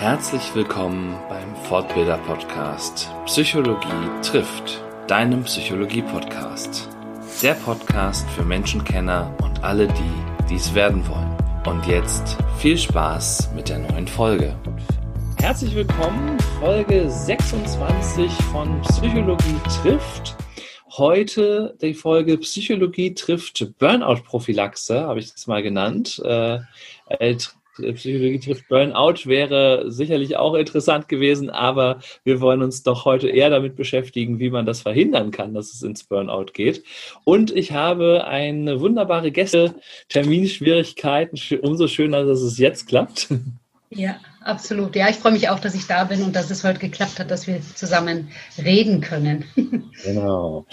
Herzlich willkommen beim Fortbilder Podcast Psychologie trifft, deinem Psychologie Podcast. Der Podcast für Menschenkenner und alle, die dies werden wollen. Und jetzt viel Spaß mit der neuen Folge. Herzlich willkommen, Folge 26 von Psychologie trifft. Heute die Folge Psychologie trifft Burnout-Prophylaxe, habe ich das mal genannt. Äh, Psychologie trifft Burnout wäre sicherlich auch interessant gewesen, aber wir wollen uns doch heute eher damit beschäftigen, wie man das verhindern kann, dass es ins Burnout geht. Und ich habe eine wunderbare Gäste, Terminschwierigkeiten, umso schöner, dass es jetzt klappt. Ja, absolut. Ja, ich freue mich auch, dass ich da bin und dass es heute geklappt hat, dass wir zusammen reden können. Genau.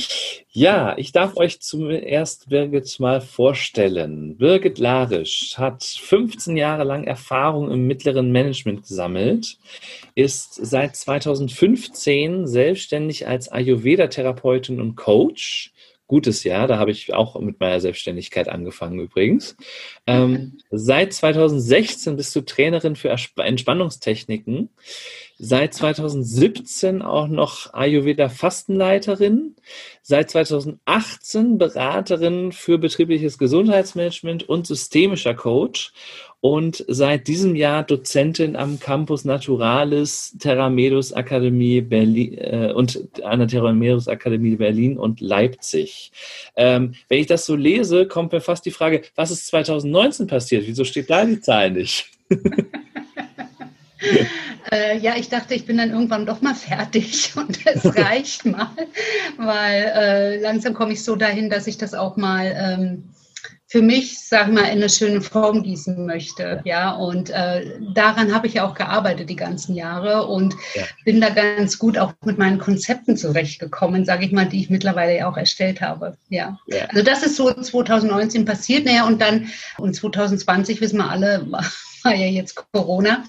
Ja, ich darf euch zuerst Birgit mal vorstellen. Birgit Larisch hat 15 Jahre lang Erfahrung im mittleren Management gesammelt, ist seit 2015 selbstständig als Ayurveda-Therapeutin und Coach gutes Jahr. Da habe ich auch mit meiner Selbstständigkeit angefangen übrigens. Ähm, seit 2016 bist du Trainerin für Entspannungstechniken. Seit 2017 auch noch Ayurveda Fastenleiterin. Seit 2018 Beraterin für betriebliches Gesundheitsmanagement und systemischer Coach und seit diesem Jahr Dozentin am Campus Naturalis Terra Medus Akademie Berlin äh, und an der Terra Medus Akademie Berlin und Leipzig. Ähm, wenn ich das so lese, kommt mir fast die Frage, was ist 2019 passiert? Wieso steht da die Zahl nicht? äh, ja, ich dachte, ich bin dann irgendwann doch mal fertig und es reicht mal, weil äh, langsam komme ich so dahin, dass ich das auch mal ähm, für mich, sag mal, in eine schöne Form gießen möchte. Ja, und äh, daran habe ich ja auch gearbeitet die ganzen Jahre und ja. bin da ganz gut auch mit meinen Konzepten zurechtgekommen, sage ich mal, die ich mittlerweile ja auch erstellt habe. Ja. ja. Also das ist so 2019 passiert. Naja, und dann, und 2020 wissen wir alle, war ja jetzt Corona.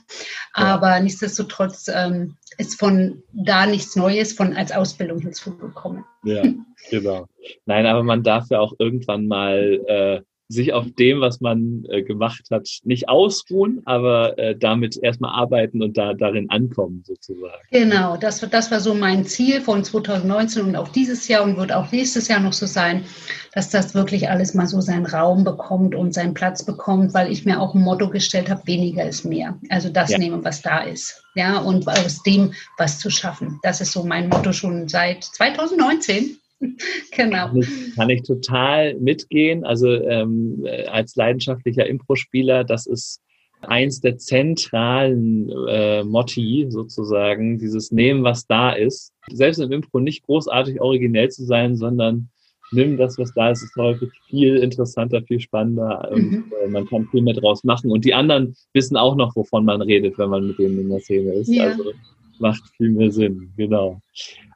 Aber ja. nichtsdestotrotz ähm, ist von da nichts Neues von als Ausbildung hinzugekommen. Ja, genau. Nein, aber man darf ja auch irgendwann mal äh, sich auf dem, was man äh, gemacht hat, nicht ausruhen, aber äh, damit erstmal arbeiten und da darin ankommen sozusagen. Genau, das, das war so mein Ziel von 2019 und auch dieses Jahr und wird auch nächstes Jahr noch so sein, dass das wirklich alles mal so seinen Raum bekommt und seinen Platz bekommt, weil ich mir auch ein Motto gestellt habe, weniger ist mehr. Also das ja. nehmen, was da ist. Ja, und aus dem was zu schaffen. Das ist so mein Motto schon seit 2019. genau. Kann ich, kann ich, total mitgehen. Also ähm, als leidenschaftlicher Impro-Spieler, das ist eins der zentralen äh, Motti sozusagen, dieses Nehmen, was da ist. Selbst im Impro nicht großartig originell zu sein, sondern nimm das, was da ist, ist häufig viel interessanter, viel spannender und mhm. äh, man kann viel mehr draus machen. Und die anderen wissen auch noch, wovon man redet, wenn man mit denen in der Szene ist. Ja. Also macht viel mehr Sinn, genau.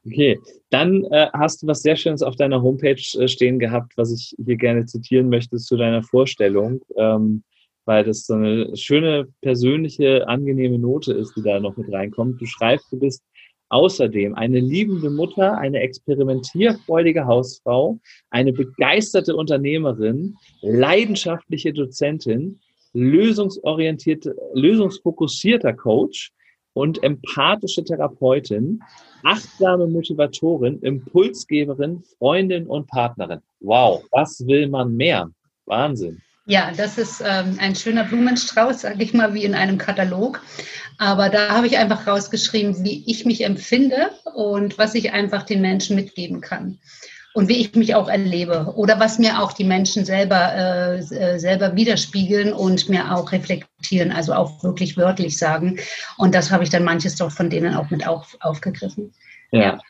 Okay, dann äh, hast du was sehr Schönes auf deiner Homepage äh, stehen gehabt, was ich hier gerne zitieren möchte zu deiner Vorstellung, ähm, weil das so eine schöne, persönliche, angenehme Note ist, die da noch mit reinkommt. Du schreibst, du bist außerdem eine liebende Mutter, eine experimentierfreudige Hausfrau, eine begeisterte Unternehmerin, leidenschaftliche Dozentin, lösungsorientierte, lösungsfokussierter Coach, und empathische Therapeutin, achtsame Motivatorin, Impulsgeberin, Freundin und Partnerin. Wow, was will man mehr? Wahnsinn. Ja, das ist ähm, ein schöner Blumenstrauß, sage ich mal, wie in einem Katalog. Aber da habe ich einfach rausgeschrieben, wie ich mich empfinde und was ich einfach den Menschen mitgeben kann und wie ich mich auch erlebe oder was mir auch die Menschen selber, äh, äh, selber widerspiegeln und mir auch reflektieren, also auch wirklich wörtlich sagen. Und das habe ich dann manches doch von denen auch mit auf, aufgegriffen. Ja. ja.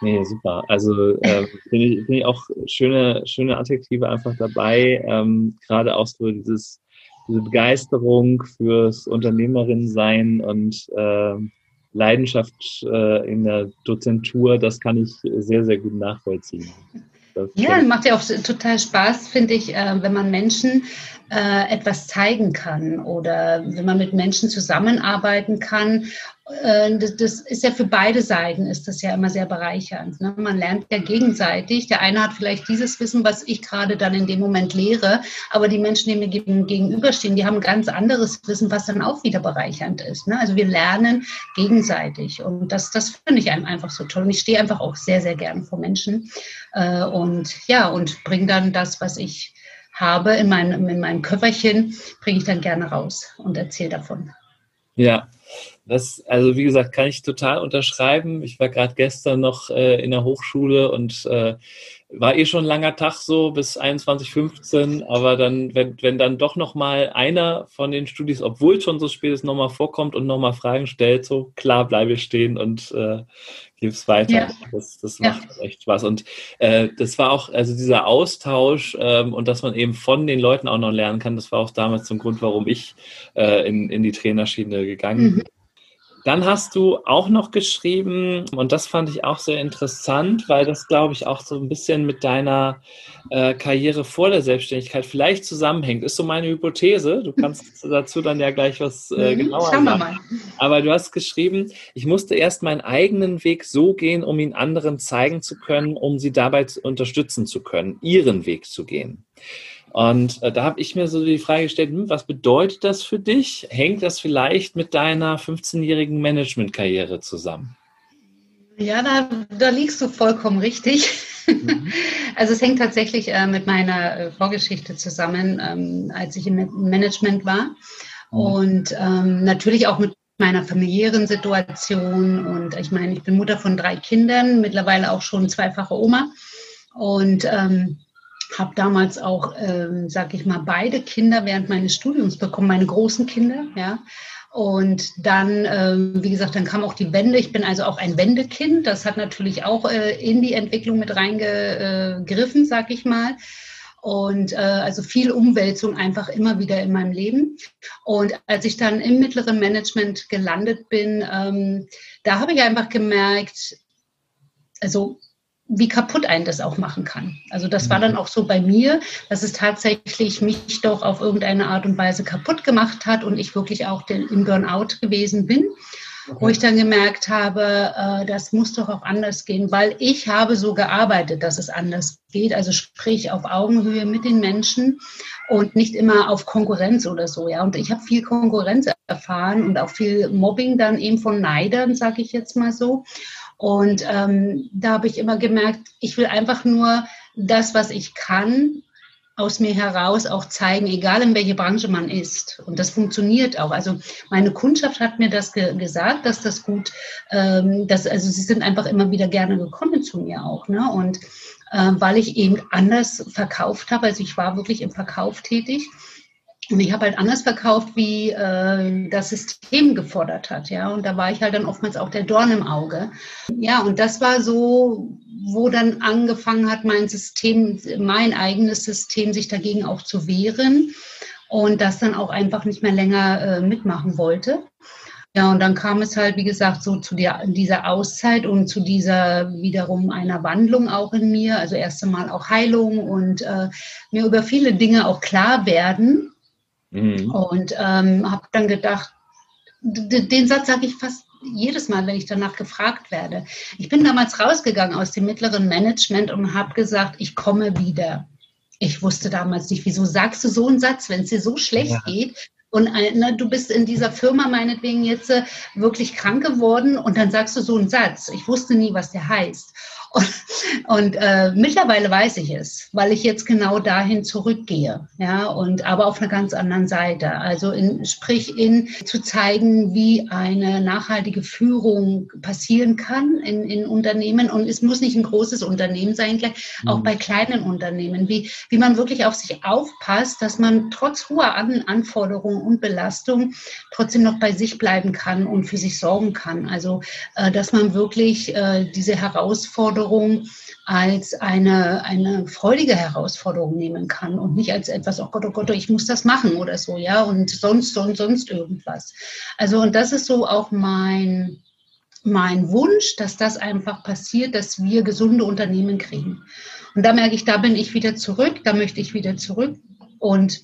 Nee, super. Also äh, finde ich, find ich auch schöne, schöne Adjektive einfach dabei. Ähm, Gerade auch so dieses, diese Begeisterung fürs Unternehmerin-Sein und äh, Leidenschaft äh, in der Dozentur, das kann ich sehr, sehr gut nachvollziehen. Das ja, macht ja auch total Spaß, finde ich, äh, wenn man Menschen äh, etwas zeigen kann oder wenn man mit Menschen zusammenarbeiten kann. Äh, das, ist ja für beide Seiten ist das ja immer sehr bereichernd. Ne? Man lernt ja gegenseitig. Der eine hat vielleicht dieses Wissen, was ich gerade dann in dem Moment lehre, aber die Menschen, die mir gegenüberstehen, die haben ganz anderes Wissen, was dann auch wieder bereichernd ist. Ne? Also wir lernen gegenseitig und das, das finde ich einfach so toll. Und ich stehe einfach auch sehr, sehr gern vor Menschen äh, und ja, und bringe dann das, was ich habe in meinem, in meinem Köfferchen, bringe ich dann gerne raus und erzähle davon. Ja, das, also wie gesagt, kann ich total unterschreiben. Ich war gerade gestern noch äh, in der Hochschule und äh, war eh schon ein langer Tag so bis 21.15, aber dann, wenn, wenn dann doch nochmal einer von den Studis, obwohl schon so spät ist, nochmal vorkommt und nochmal Fragen stellt, so klar bleibe stehen und äh, gib's weiter. Ja. Das, das ja. macht echt Spaß. Und äh, das war auch, also dieser Austausch ähm, und dass man eben von den Leuten auch noch lernen kann, das war auch damals zum Grund, warum ich äh, in, in die Trainerschiene gegangen bin. Mhm. Dann hast du auch noch geschrieben, und das fand ich auch sehr interessant, weil das, glaube ich, auch so ein bisschen mit deiner äh, Karriere vor der Selbstständigkeit vielleicht zusammenhängt. Ist so meine Hypothese. Du kannst dazu dann ja gleich was äh, mhm, genauer Schauen wir mal. Aber du hast geschrieben, ich musste erst meinen eigenen Weg so gehen, um ihn anderen zeigen zu können, um sie dabei unterstützen zu können, ihren Weg zu gehen. Und äh, da habe ich mir so die Frage gestellt, hm, was bedeutet das für dich? Hängt das vielleicht mit deiner 15-jährigen Managementkarriere zusammen? Ja, da, da liegst du vollkommen richtig. Mhm. Also es hängt tatsächlich äh, mit meiner äh, Vorgeschichte zusammen, ähm, als ich im Management war. Mhm. Und ähm, natürlich auch mit meiner familiären Situation. Und ich meine, ich bin Mutter von drei Kindern, mittlerweile auch schon zweifache Oma. Und ähm, habe damals auch, ähm, sag ich mal, beide Kinder während meines Studiums bekommen, meine großen Kinder, ja. Und dann, ähm, wie gesagt, dann kam auch die Wende. Ich bin also auch ein Wendekind. Das hat natürlich auch äh, in die Entwicklung mit reingegriffen, sag ich mal. Und äh, also viel Umwälzung einfach immer wieder in meinem Leben. Und als ich dann im mittleren Management gelandet bin, ähm, da habe ich einfach gemerkt, also wie kaputt einen das auch machen kann. Also das war dann mhm. auch so bei mir, dass es tatsächlich mich doch auf irgendeine Art und Weise kaputt gemacht hat und ich wirklich auch im Burnout gewesen bin. Okay. Wo ich dann gemerkt habe, äh, das muss doch auch anders gehen, weil ich habe so gearbeitet, dass es anders geht. Also sprich auf Augenhöhe mit den Menschen und nicht immer auf Konkurrenz oder so. Ja, und ich habe viel Konkurrenz erfahren und auch viel Mobbing dann eben von Neidern, sage ich jetzt mal so. Und ähm, da habe ich immer gemerkt, ich will einfach nur das, was ich kann, aus mir heraus auch zeigen, egal in welche Branche man ist. Und das funktioniert auch. Also meine Kundschaft hat mir das ge gesagt, dass das gut, ähm, dass, also sie sind einfach immer wieder gerne gekommen zu mir auch. Ne? Und äh, weil ich eben anders verkauft habe, also ich war wirklich im Verkauf tätig und ich habe halt anders verkauft, wie äh, das System gefordert hat, ja. Und da war ich halt dann oftmals auch der Dorn im Auge. Ja, und das war so, wo dann angefangen hat, mein System, mein eigenes System, sich dagegen auch zu wehren und das dann auch einfach nicht mehr länger äh, mitmachen wollte. Ja, und dann kam es halt, wie gesagt, so zu der, dieser Auszeit und zu dieser wiederum einer Wandlung auch in mir. Also erst einmal auch Heilung und äh, mir über viele Dinge auch klar werden Mhm. Und ähm, habe dann gedacht, den Satz sage ich fast jedes Mal, wenn ich danach gefragt werde. Ich bin damals rausgegangen aus dem mittleren Management und habe gesagt, ich komme wieder. Ich wusste damals nicht, wieso sagst du so einen Satz, wenn es dir so schlecht ja. geht. Und ne, du bist in dieser Firma meinetwegen jetzt äh, wirklich krank geworden und dann sagst du so einen Satz. Ich wusste nie, was der heißt. Und, äh, mittlerweile weiß ich es, weil ich jetzt genau dahin zurückgehe, ja, und aber auf einer ganz anderen Seite. Also in, sprich in zu zeigen, wie eine nachhaltige Führung passieren kann in, in Unternehmen. Und es muss nicht ein großes Unternehmen sein, gleich auch mhm. bei kleinen Unternehmen, wie, wie man wirklich auf sich aufpasst, dass man trotz hoher An Anforderungen und Belastung trotzdem noch bei sich bleiben kann und für sich sorgen kann. Also, äh, dass man wirklich äh, diese Herausforderungen Herausforderung als eine, eine freudige Herausforderung nehmen kann und nicht als etwas, oh Gott, oh Gott, ich muss das machen oder so, ja, und sonst, sonst, sonst irgendwas. Also, und das ist so auch mein, mein Wunsch, dass das einfach passiert, dass wir gesunde Unternehmen kriegen. Und da merke ich, da bin ich wieder zurück, da möchte ich wieder zurück und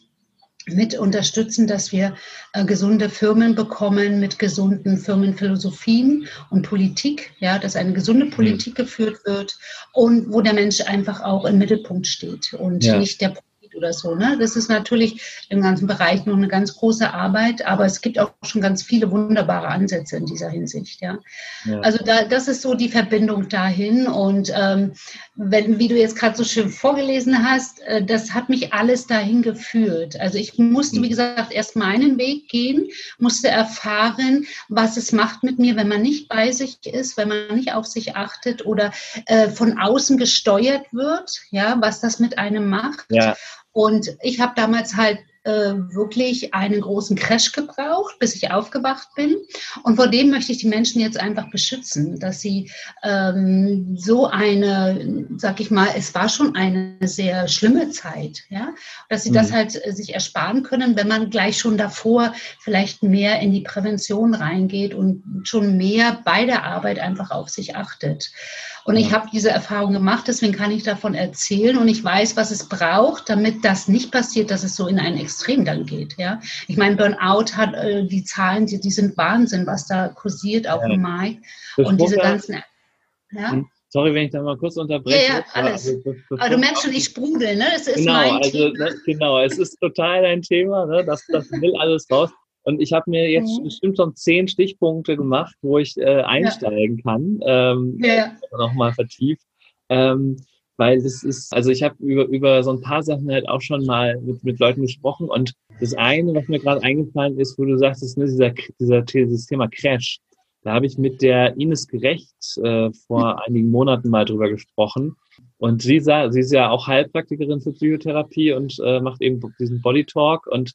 mit unterstützen, dass wir äh, gesunde Firmen bekommen mit gesunden Firmenphilosophien und Politik, ja, dass eine gesunde mhm. Politik geführt wird und wo der Mensch einfach auch im Mittelpunkt steht und ja. nicht der oder so. Ne? Das ist natürlich im ganzen Bereich noch eine ganz große Arbeit, aber es gibt auch schon ganz viele wunderbare Ansätze in dieser Hinsicht. Ja? ja. Also da, das ist so die Verbindung dahin. Und ähm, wenn, wie du jetzt gerade so schön vorgelesen hast, äh, das hat mich alles dahin geführt. Also ich musste, wie mhm. gesagt, erst meinen Weg gehen, musste erfahren, was es macht mit mir, wenn man nicht bei sich ist, wenn man nicht auf sich achtet oder äh, von außen gesteuert wird, ja, was das mit einem macht. Ja. Und ich habe damals halt äh, wirklich einen großen Crash gebraucht, bis ich aufgewacht bin. Und vor dem möchte ich die Menschen jetzt einfach beschützen, dass sie ähm, so eine, sag ich mal, es war schon eine sehr schlimme Zeit, ja, dass sie mhm. das halt äh, sich ersparen können, wenn man gleich schon davor vielleicht mehr in die Prävention reingeht und schon mehr bei der Arbeit einfach auf sich achtet. Und ich habe diese Erfahrung gemacht, deswegen kann ich davon erzählen und ich weiß, was es braucht, damit das nicht passiert, dass es so in ein Extrem dann geht. Ja, ich meine, Burnout hat äh, die Zahlen, die, die sind Wahnsinn, was da kursiert auf dem Markt und diese ganzen. Ja? Sorry, wenn ich da mal kurz unterbreche. Ja, ja alles. Aber, also, aber du merkst schon, ich sprudel, ne? Das ist genau, mein also, Thema. Ne, genau, es ist total ein Thema, ne? Das, das will alles raus. Und ich habe mir jetzt mhm. bestimmt schon zehn Stichpunkte gemacht, wo ich äh, einsteigen ja. kann. Ähm, ja. Nochmal vertieft. Ähm, weil das ist, also ich habe über, über so ein paar Sachen halt auch schon mal mit, mit Leuten gesprochen. Und das eine, was mir gerade eingefallen ist, wo du sagst, ne, dieser, dieser, dieses Thema Crash. Da habe ich mit der Ines Gerecht äh, vor mhm. einigen Monaten mal drüber gesprochen. Und sie, sah, sie ist ja auch Heilpraktikerin für Psychotherapie und äh, macht eben diesen Body Talk. Und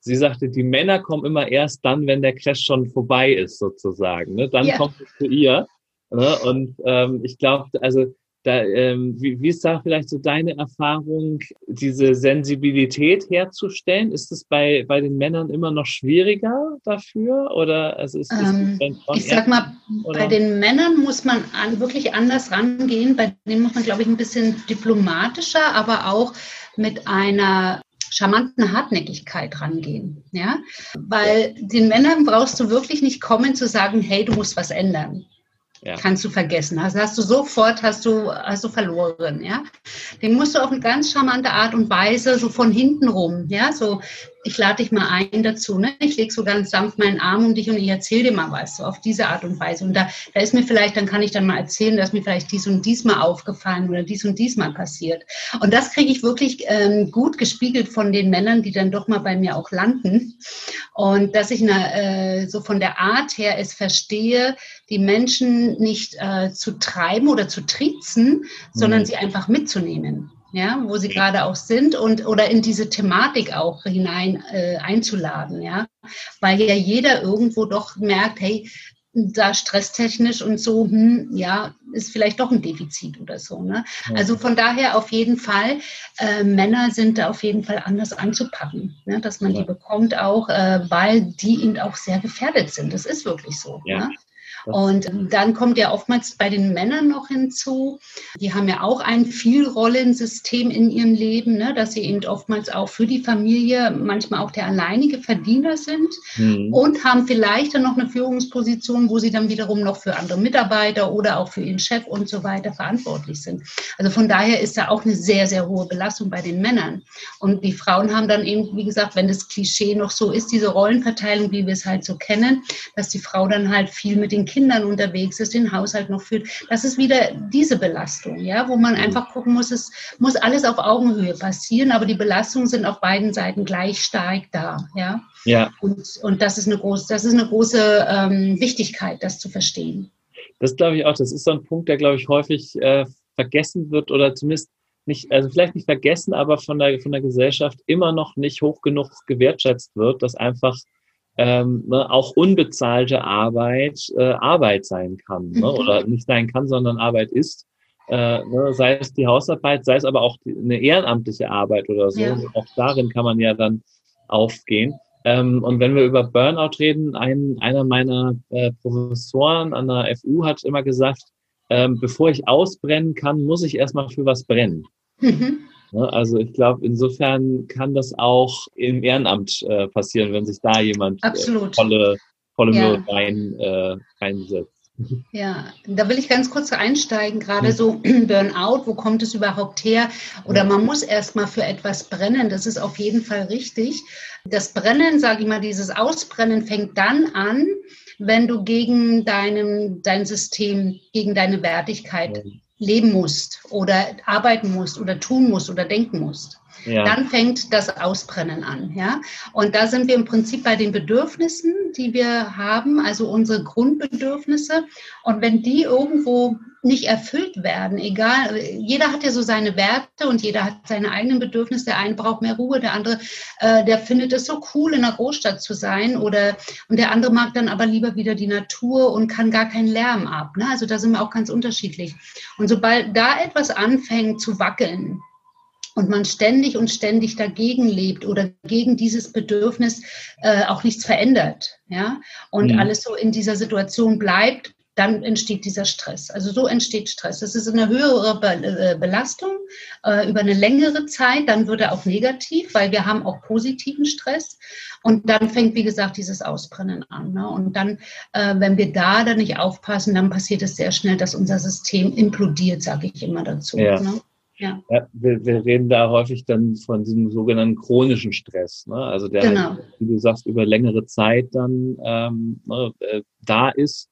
sie sagte, die Männer kommen immer erst dann, wenn der Crash schon vorbei ist, sozusagen. Ne? Dann ja. kommt es zu ihr. Ne? Und ähm, ich glaube, also da, ähm, wie, wie ist da vielleicht so deine Erfahrung, diese Sensibilität herzustellen? Ist es bei, bei den Männern immer noch schwieriger dafür? Oder also ist, ähm, ich sag mal, oder? bei den Männern muss man an, wirklich anders rangehen. Bei denen muss man, glaube ich, ein bisschen diplomatischer, aber auch mit einer charmanten Hartnäckigkeit rangehen. Ja? Weil den Männern brauchst du wirklich nicht kommen zu sagen, hey, du musst was ändern. Ja. Kannst du vergessen. Also hast du sofort, hast du, hast du verloren, ja. Den musst du auf eine ganz charmante Art und Weise so von hinten rum, ja, so ich lade dich mal ein dazu. Ne? Ich lege so ganz sanft meinen Arm um dich und ich erzähle dir mal was, so auf diese Art und Weise. Und da, da ist mir vielleicht, dann kann ich dann mal erzählen, dass mir vielleicht dies und dies mal aufgefallen oder dies und dies mal passiert. Und das kriege ich wirklich ähm, gut gespiegelt von den Männern, die dann doch mal bei mir auch landen. Und dass ich eine, äh, so von der Art her es verstehe, die Menschen nicht äh, zu treiben oder zu triezen, sondern mhm. sie einfach mitzunehmen ja, wo sie gerade auch sind und oder in diese Thematik auch hinein äh, einzuladen, ja, weil ja jeder irgendwo doch merkt, hey, da stresstechnisch und so, hm, ja, ist vielleicht doch ein Defizit oder so. Ne? Also von daher auf jeden Fall, äh, Männer sind da auf jeden Fall anders anzupacken, ne? dass man ja. die bekommt auch, äh, weil die eben auch sehr gefährdet sind. Das ist wirklich so. Ja. Ne? Und dann kommt ja oftmals bei den Männern noch hinzu, die haben ja auch ein Vielrollensystem in ihrem Leben, ne, dass sie eben oftmals auch für die Familie manchmal auch der alleinige Verdiener sind mhm. und haben vielleicht dann noch eine Führungsposition, wo sie dann wiederum noch für andere Mitarbeiter oder auch für ihren Chef und so weiter verantwortlich sind. Also von daher ist da auch eine sehr, sehr hohe Belastung bei den Männern. Und die Frauen haben dann eben, wie gesagt, wenn das Klischee noch so ist, diese Rollenverteilung, wie wir es halt so kennen, dass die Frau dann halt viel mit den Kindern unterwegs ist, den Haushalt noch führt. Das ist wieder diese Belastung, ja, wo man einfach gucken muss, es muss alles auf Augenhöhe passieren, aber die Belastungen sind auf beiden Seiten gleich stark da, ja. Ja. Und, und das ist eine große, das ist eine große ähm, Wichtigkeit, das zu verstehen. Das glaube ich auch. Das ist so ein Punkt, der, glaube ich, häufig äh, vergessen wird oder zumindest nicht, also vielleicht nicht vergessen, aber von der, von der Gesellschaft immer noch nicht hoch genug gewertschätzt wird, dass einfach ähm, ne, auch unbezahlte Arbeit äh, Arbeit sein kann ne? Mhm. oder nicht sein kann, sondern Arbeit ist. Äh, ne, sei es die Hausarbeit, sei es aber auch die, eine ehrenamtliche Arbeit oder so. Ja. Auch darin kann man ja dann aufgehen. Ähm, und wenn wir über Burnout reden, ein, einer meiner äh, Professoren an der FU hat immer gesagt, ähm, bevor ich ausbrennen kann, muss ich erstmal für was brennen. Mhm. Ne? Also ich glaube, insofern kann das auch im Ehrenamt äh, passieren, wenn sich da jemand äh, Absolut. volle, volle ja. Mühe rein, äh, reinsetzt. Ja, da will ich ganz kurz einsteigen, gerade so Burnout, wo kommt es überhaupt her? Oder man muss erstmal für etwas brennen, das ist auf jeden Fall richtig. Das Brennen, sage ich mal, dieses Ausbrennen fängt dann an, wenn du gegen deinem, dein System, gegen deine Wertigkeit leben musst oder arbeiten musst oder tun musst oder denken musst. Ja. Dann fängt das Ausbrennen an, ja. Und da sind wir im Prinzip bei den Bedürfnissen, die wir haben, also unsere Grundbedürfnisse. Und wenn die irgendwo nicht erfüllt werden, egal, jeder hat ja so seine Werte und jeder hat seine eigenen Bedürfnisse. Der eine braucht mehr Ruhe, der andere, äh, der findet es so cool, in einer Großstadt zu sein oder, und der andere mag dann aber lieber wieder die Natur und kann gar keinen Lärm ab. Ne? Also da sind wir auch ganz unterschiedlich. Und sobald da etwas anfängt zu wackeln, und man ständig und ständig dagegen lebt oder gegen dieses Bedürfnis äh, auch nichts verändert, ja, und mhm. alles so in dieser Situation bleibt, dann entsteht dieser Stress. Also so entsteht Stress. Das ist eine höhere Be äh, Belastung äh, über eine längere Zeit, dann wird er auch negativ, weil wir haben auch positiven Stress. Und dann fängt, wie gesagt, dieses Ausbrennen an. Ne? Und dann, äh, wenn wir da dann nicht aufpassen, dann passiert es sehr schnell, dass unser System implodiert, sage ich immer dazu. Ja. Ne? Ja. ja wir, wir, reden da häufig dann von diesem sogenannten chronischen Stress, ne? also der, genau. wie du sagst, über längere Zeit dann ähm, ne, äh, da ist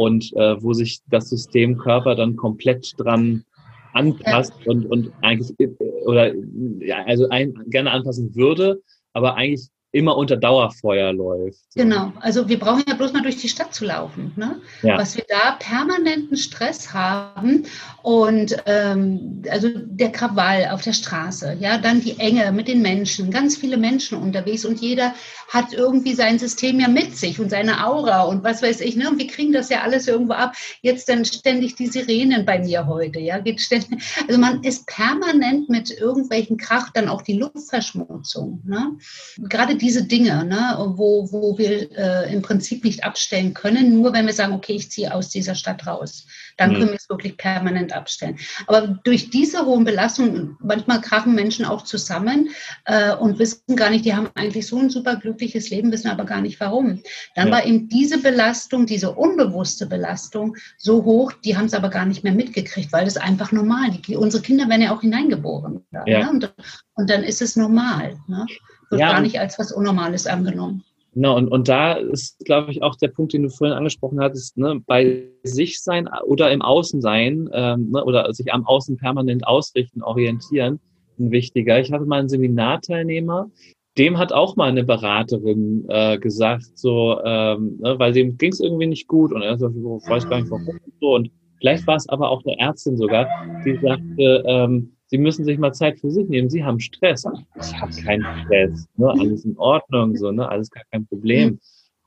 und äh, wo sich das System Körper dann komplett dran anpasst ja. und, und eigentlich äh, oder ja, also ein, gerne anpassen würde, aber eigentlich immer unter Dauerfeuer läuft. So. Genau, also wir brauchen ja bloß mal durch die Stadt zu laufen. Ne? Ja. Was wir da permanenten Stress haben und ähm, also der Krawall auf der Straße, ja, dann die Enge mit den Menschen, ganz viele Menschen unterwegs und jeder hat irgendwie sein System ja mit sich und seine Aura und was weiß ich, ne? Und wir kriegen das ja alles irgendwo ab. Jetzt dann ständig die Sirenen bei mir heute, ja, geht ständig. Also man ist permanent mit irgendwelchen Krach, dann auch die Luftverschmutzung, ne? Gerade diese Dinge, ne, wo, wo wir äh, im Prinzip nicht abstellen können, nur wenn wir sagen, okay, ich ziehe aus dieser Stadt raus. Dann mhm. können wir es wirklich permanent abstellen. Aber durch diese hohen Belastungen, manchmal krachen Menschen auch zusammen äh, und wissen gar nicht, die haben eigentlich so ein super glückliches Leben, wissen aber gar nicht warum. Dann ja. war eben diese Belastung, diese unbewusste Belastung so hoch, die haben es aber gar nicht mehr mitgekriegt, weil das einfach normal. Die, unsere Kinder werden ja auch hineingeboren. Ja. Ne? Und, und, dann ist es normal. Ne? Wird ja, gar nicht als was Unnormales angenommen. Genau, und, und da ist, glaube ich, auch der Punkt, den du vorhin angesprochen hattest, ne, bei sich sein oder im Außen sein ähm, ne, oder sich am Außen permanent ausrichten, orientieren, ein wichtiger. Ich hatte mal einen Seminarteilnehmer, dem hat auch mal eine Beraterin äh, gesagt, so, ähm, ne, weil dem ging es irgendwie nicht gut und er so, ich weiß gar nicht warum so und vielleicht war es aber auch der Ärztin sogar, die sagte, ähm, Sie müssen sich mal Zeit für sich nehmen. Sie haben Stress. Ich habe keinen Stress. Ne? Alles in Ordnung, so, ne? alles gar kein Problem.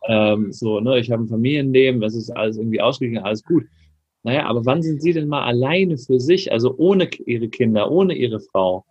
Ähm, so, ne? Ich habe ein Familienleben, es ist alles irgendwie ausgeglichen, alles gut. Naja, aber wann sind Sie denn mal alleine für sich, also ohne Ihre Kinder, ohne Ihre Frau?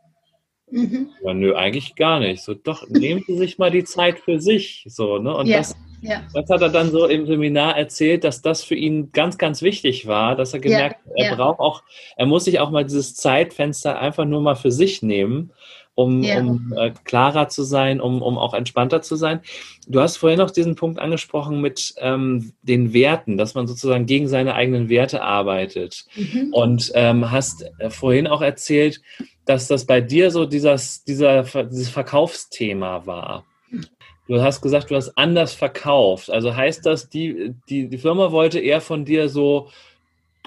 Mhm. Ja, nö, eigentlich gar nicht. So, doch, nehmen Sie sich mal die Zeit für sich. So, ne? Und ja. das ja. Das hat er dann so im Seminar erzählt, dass das für ihn ganz, ganz wichtig war, dass er gemerkt hat, ja, er ja. braucht auch, er muss sich auch mal dieses Zeitfenster einfach nur mal für sich nehmen, um, um äh, klarer zu sein, um, um auch entspannter zu sein. Du hast vorhin noch diesen Punkt angesprochen mit ähm, den Werten, dass man sozusagen gegen seine eigenen Werte arbeitet. Mhm. Und ähm, hast äh, vorhin auch erzählt, dass das bei dir so dieses, dieser, dieses Verkaufsthema war. Du hast gesagt, du hast anders verkauft. Also heißt das, die, die, die Firma wollte eher von dir so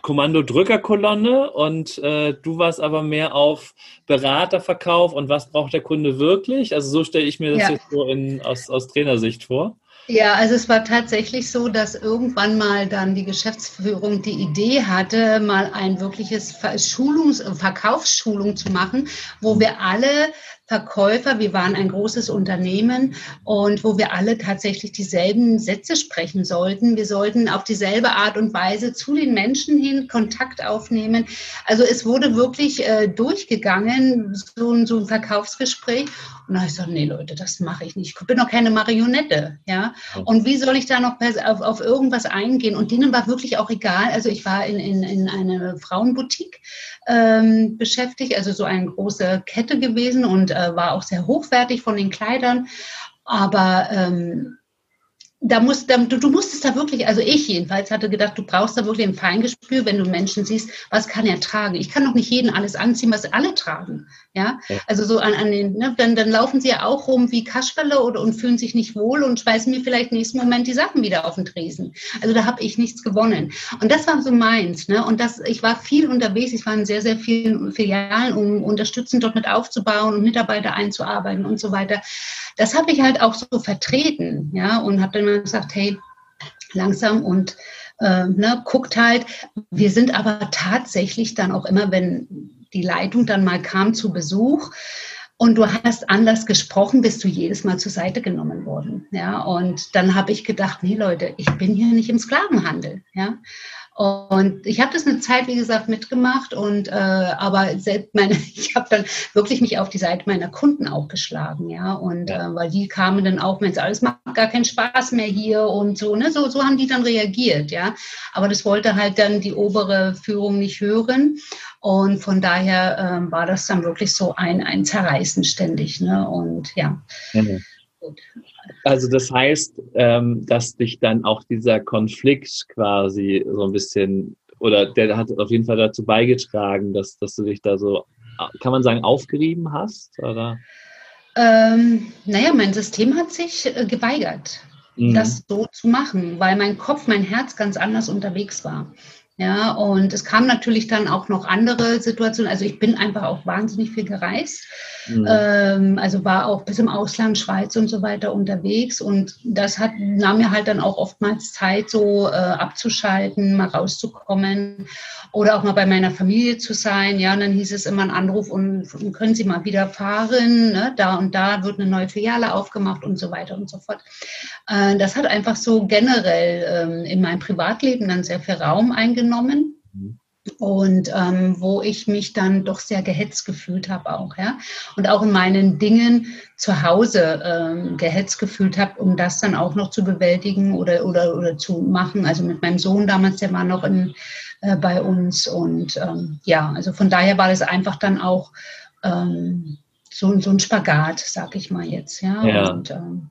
Kommando-Drückerkolonne und äh, du warst aber mehr auf Beraterverkauf und was braucht der Kunde wirklich? Also so stelle ich mir das ja. jetzt so in, aus, aus Trainersicht vor. Ja, also es war tatsächlich so, dass irgendwann mal dann die Geschäftsführung die Idee hatte, mal ein wirkliches Schulungs-, Verkaufsschulung zu machen, wo wir alle Verkäufer, wir waren ein großes Unternehmen und wo wir alle tatsächlich dieselben Sätze sprechen sollten. Wir sollten auf dieselbe Art und Weise zu den Menschen hin Kontakt aufnehmen. Also es wurde wirklich äh, durchgegangen, so, so ein Verkaufsgespräch. Und da habe ich gesagt, nee Leute, das mache ich nicht. Ich bin doch keine Marionette. Ja? Und wie soll ich da noch auf, auf irgendwas eingehen? Und denen war wirklich auch egal. Also ich war in, in, in einer Frauenboutique ähm, beschäftigt, also so eine große Kette gewesen und äh, war auch sehr hochwertig von den Kleidern. Aber ähm, da musst, da, du, du musstest da wirklich, also ich jedenfalls hatte gedacht, du brauchst da wirklich ein Feingespür, wenn du Menschen siehst, was kann er tragen. Ich kann doch nicht jeden alles anziehen, was alle tragen. Ja, ja. also so an, an den, ne, dann, dann laufen sie ja auch rum wie Kasperle oder und fühlen sich nicht wohl und schmeißen mir vielleicht nächsten Moment die Sachen wieder auf den Tresen. Also da habe ich nichts gewonnen. Und das war so meins. Ne? Und das, ich war viel unterwegs, ich war in sehr, sehr vielen Filialen, um unterstützend dort mit aufzubauen und Mitarbeiter einzuarbeiten und so weiter. Das habe ich halt auch so vertreten, ja, und habe dann mal gesagt, hey, langsam und äh, ne, guckt halt. Wir sind aber tatsächlich dann auch immer, wenn die Leitung dann mal kam zu Besuch, und du hast anders gesprochen, bist du jedes Mal zur Seite genommen worden. Ja, und dann habe ich gedacht, nee Leute, ich bin hier nicht im Sklavenhandel. Ja, und ich habe das eine Zeit, wie gesagt, mitgemacht und äh, aber selbst meine, ich habe dann wirklich mich auf die Seite meiner Kunden auch geschlagen, ja. Und ja. Äh, weil die kamen dann auch, Mensch, alles macht gar keinen Spaß mehr hier und so, ne? So, so haben die dann reagiert, ja. Aber das wollte halt dann die obere Führung nicht hören. Und von daher ähm, war das dann wirklich so ein, ein Zerreißen ständig, ne? Und ja. Mhm. Gut. Also das heißt, ähm, dass dich dann auch dieser Konflikt quasi so ein bisschen, oder der hat auf jeden Fall dazu beigetragen, dass, dass du dich da so, kann man sagen, aufgerieben hast? Oder? Ähm, naja, mein System hat sich äh, geweigert, mhm. das so zu machen, weil mein Kopf, mein Herz ganz anders unterwegs war. Ja, und es kam natürlich dann auch noch andere Situationen. Also ich bin einfach auch wahnsinnig viel gereist. Mhm. Ähm, also war auch bis im Ausland, Schweiz und so weiter unterwegs. Und das hat, nahm mir halt dann auch oftmals Zeit, so äh, abzuschalten, mal rauszukommen oder auch mal bei meiner Familie zu sein. Ja, und dann hieß es immer ein Anruf und, und können Sie mal wieder fahren. Ne? Da und da wird eine neue Filiale aufgemacht und so weiter und so fort. Äh, das hat einfach so generell ähm, in meinem Privatleben dann sehr viel Raum eingenommen. Mhm und ähm, wo ich mich dann doch sehr gehetzt gefühlt habe auch, ja. Und auch in meinen Dingen zu Hause ähm, gehetzt gefühlt habe, um das dann auch noch zu bewältigen oder, oder, oder zu machen. Also mit meinem Sohn damals, der war noch in, äh, bei uns. Und ähm, ja, also von daher war das einfach dann auch ähm, so, so ein Spagat, sag ich mal jetzt, ja. ja. Und, ähm,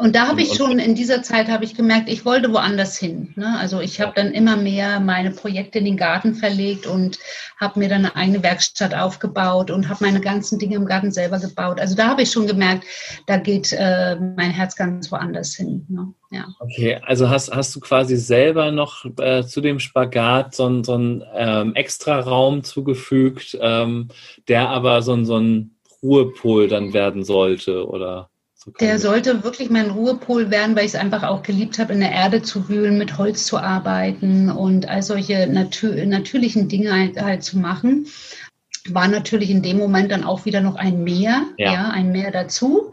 und da habe ich schon in dieser Zeit habe ich gemerkt, ich wollte woanders hin. Ne? Also ich habe dann immer mehr meine Projekte in den Garten verlegt und habe mir dann eine eigene Werkstatt aufgebaut und habe meine ganzen Dinge im Garten selber gebaut. Also da habe ich schon gemerkt, da geht äh, mein Herz ganz woanders hin. Ne? Ja. Okay, also hast, hast du quasi selber noch äh, zu dem Spagat so, so einen ähm, extra Raum zugefügt, ähm, der aber so, so ein Ruhepol dann werden sollte, oder? Der sollte wirklich mein Ruhepol werden, weil ich es einfach auch geliebt habe, in der Erde zu wühlen, mit Holz zu arbeiten und all solche natür natürlichen Dinge halt, halt, zu machen. War natürlich in dem Moment dann auch wieder noch ein Meer, ja, ja ein Meer dazu.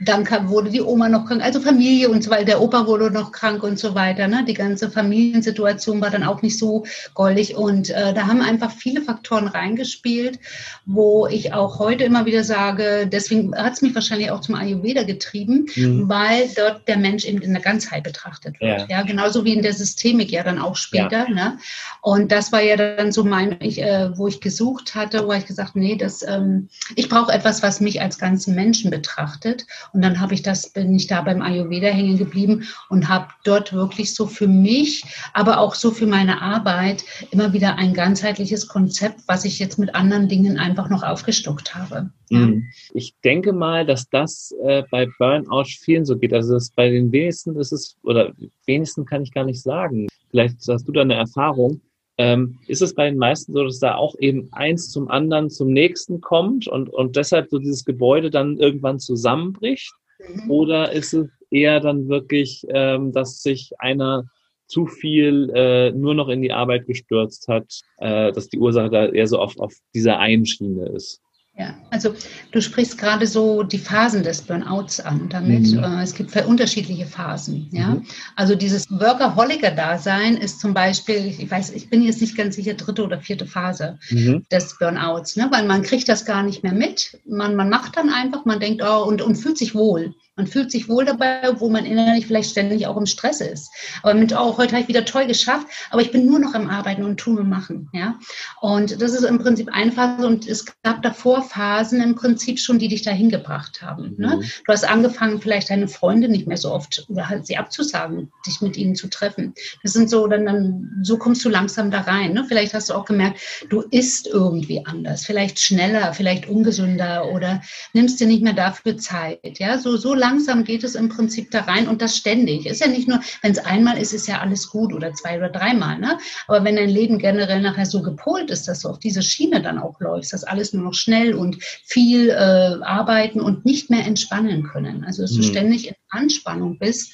Dann kam, wurde die Oma noch krank, also Familie und so weiter. Der Opa wurde noch krank und so weiter. Ne? Die ganze Familiensituation war dann auch nicht so goldig. Und äh, da haben einfach viele Faktoren reingespielt, wo ich auch heute immer wieder sage, deswegen hat es mich wahrscheinlich auch zum Ayurveda getrieben, mhm. weil dort der Mensch eben in der Ganzheit betrachtet wird. Ja. ja, genauso wie in der Systemik ja dann auch später. Ja. Ne? Und das war ja dann so mein, ich, äh, wo ich gesucht hatte, wo ich gesagt, nee, das, ähm, ich brauche etwas, was mich als ganzen Menschen betrachtet. Und dann habe ich das, bin ich da beim Ayurveda hängen geblieben und habe dort wirklich so für mich, aber auch so für meine Arbeit immer wieder ein ganzheitliches Konzept, was ich jetzt mit anderen Dingen einfach noch aufgestockt habe. Mhm. Ich denke mal, dass das äh, bei Burnout vielen so geht. Also das bei den wenigsten ist es, oder wenigsten kann ich gar nicht sagen. Vielleicht hast du da eine Erfahrung ähm, ist es bei den meisten so, dass da auch eben eins zum anderen zum nächsten kommt und, und deshalb so dieses Gebäude dann irgendwann zusammenbricht? Mhm. Oder ist es eher dann wirklich, ähm, dass sich einer zu viel äh, nur noch in die Arbeit gestürzt hat, äh, dass die Ursache da eher so auf, auf dieser einen Schiene ist? Ja, also du sprichst gerade so die Phasen des Burnouts an damit. Mhm. Äh, es gibt unterschiedliche Phasen. Ja, mhm. also dieses Workaholiker-Dasein ist zum Beispiel, ich weiß, ich bin jetzt nicht ganz sicher, dritte oder vierte Phase mhm. des Burnouts, ne? weil man kriegt das gar nicht mehr mit. Man, man macht dann einfach, man denkt, oh, und, und fühlt sich wohl. Man fühlt sich wohl dabei, wo man innerlich vielleicht ständig auch im Stress ist. Aber mit, oh, heute habe ich wieder toll geschafft, aber ich bin nur noch am Arbeiten und tun und machen. Ja? Und das ist im Prinzip eine Phase und es gab davor Phasen im Prinzip schon, die dich dahin gebracht haben. Ne? Mhm. Du hast angefangen, vielleicht deine Freunde nicht mehr so oft oder halt sie abzusagen, dich mit ihnen zu treffen. Das sind so, dann, dann so kommst du langsam da rein. Ne? Vielleicht hast du auch gemerkt, du isst irgendwie anders, vielleicht schneller, vielleicht ungesünder oder nimmst dir nicht mehr dafür Zeit. Ja, so, so langsam geht es im Prinzip da rein und das ständig. Ist ja nicht nur, wenn es einmal ist, ist ja alles gut oder zwei oder dreimal. Ne? Aber wenn dein Leben generell nachher so gepolt ist, dass du auf diese Schiene dann auch läufst, dass alles nur noch schnell und viel äh, arbeiten und nicht mehr entspannen können. Also dass du mhm. ständig in Anspannung bist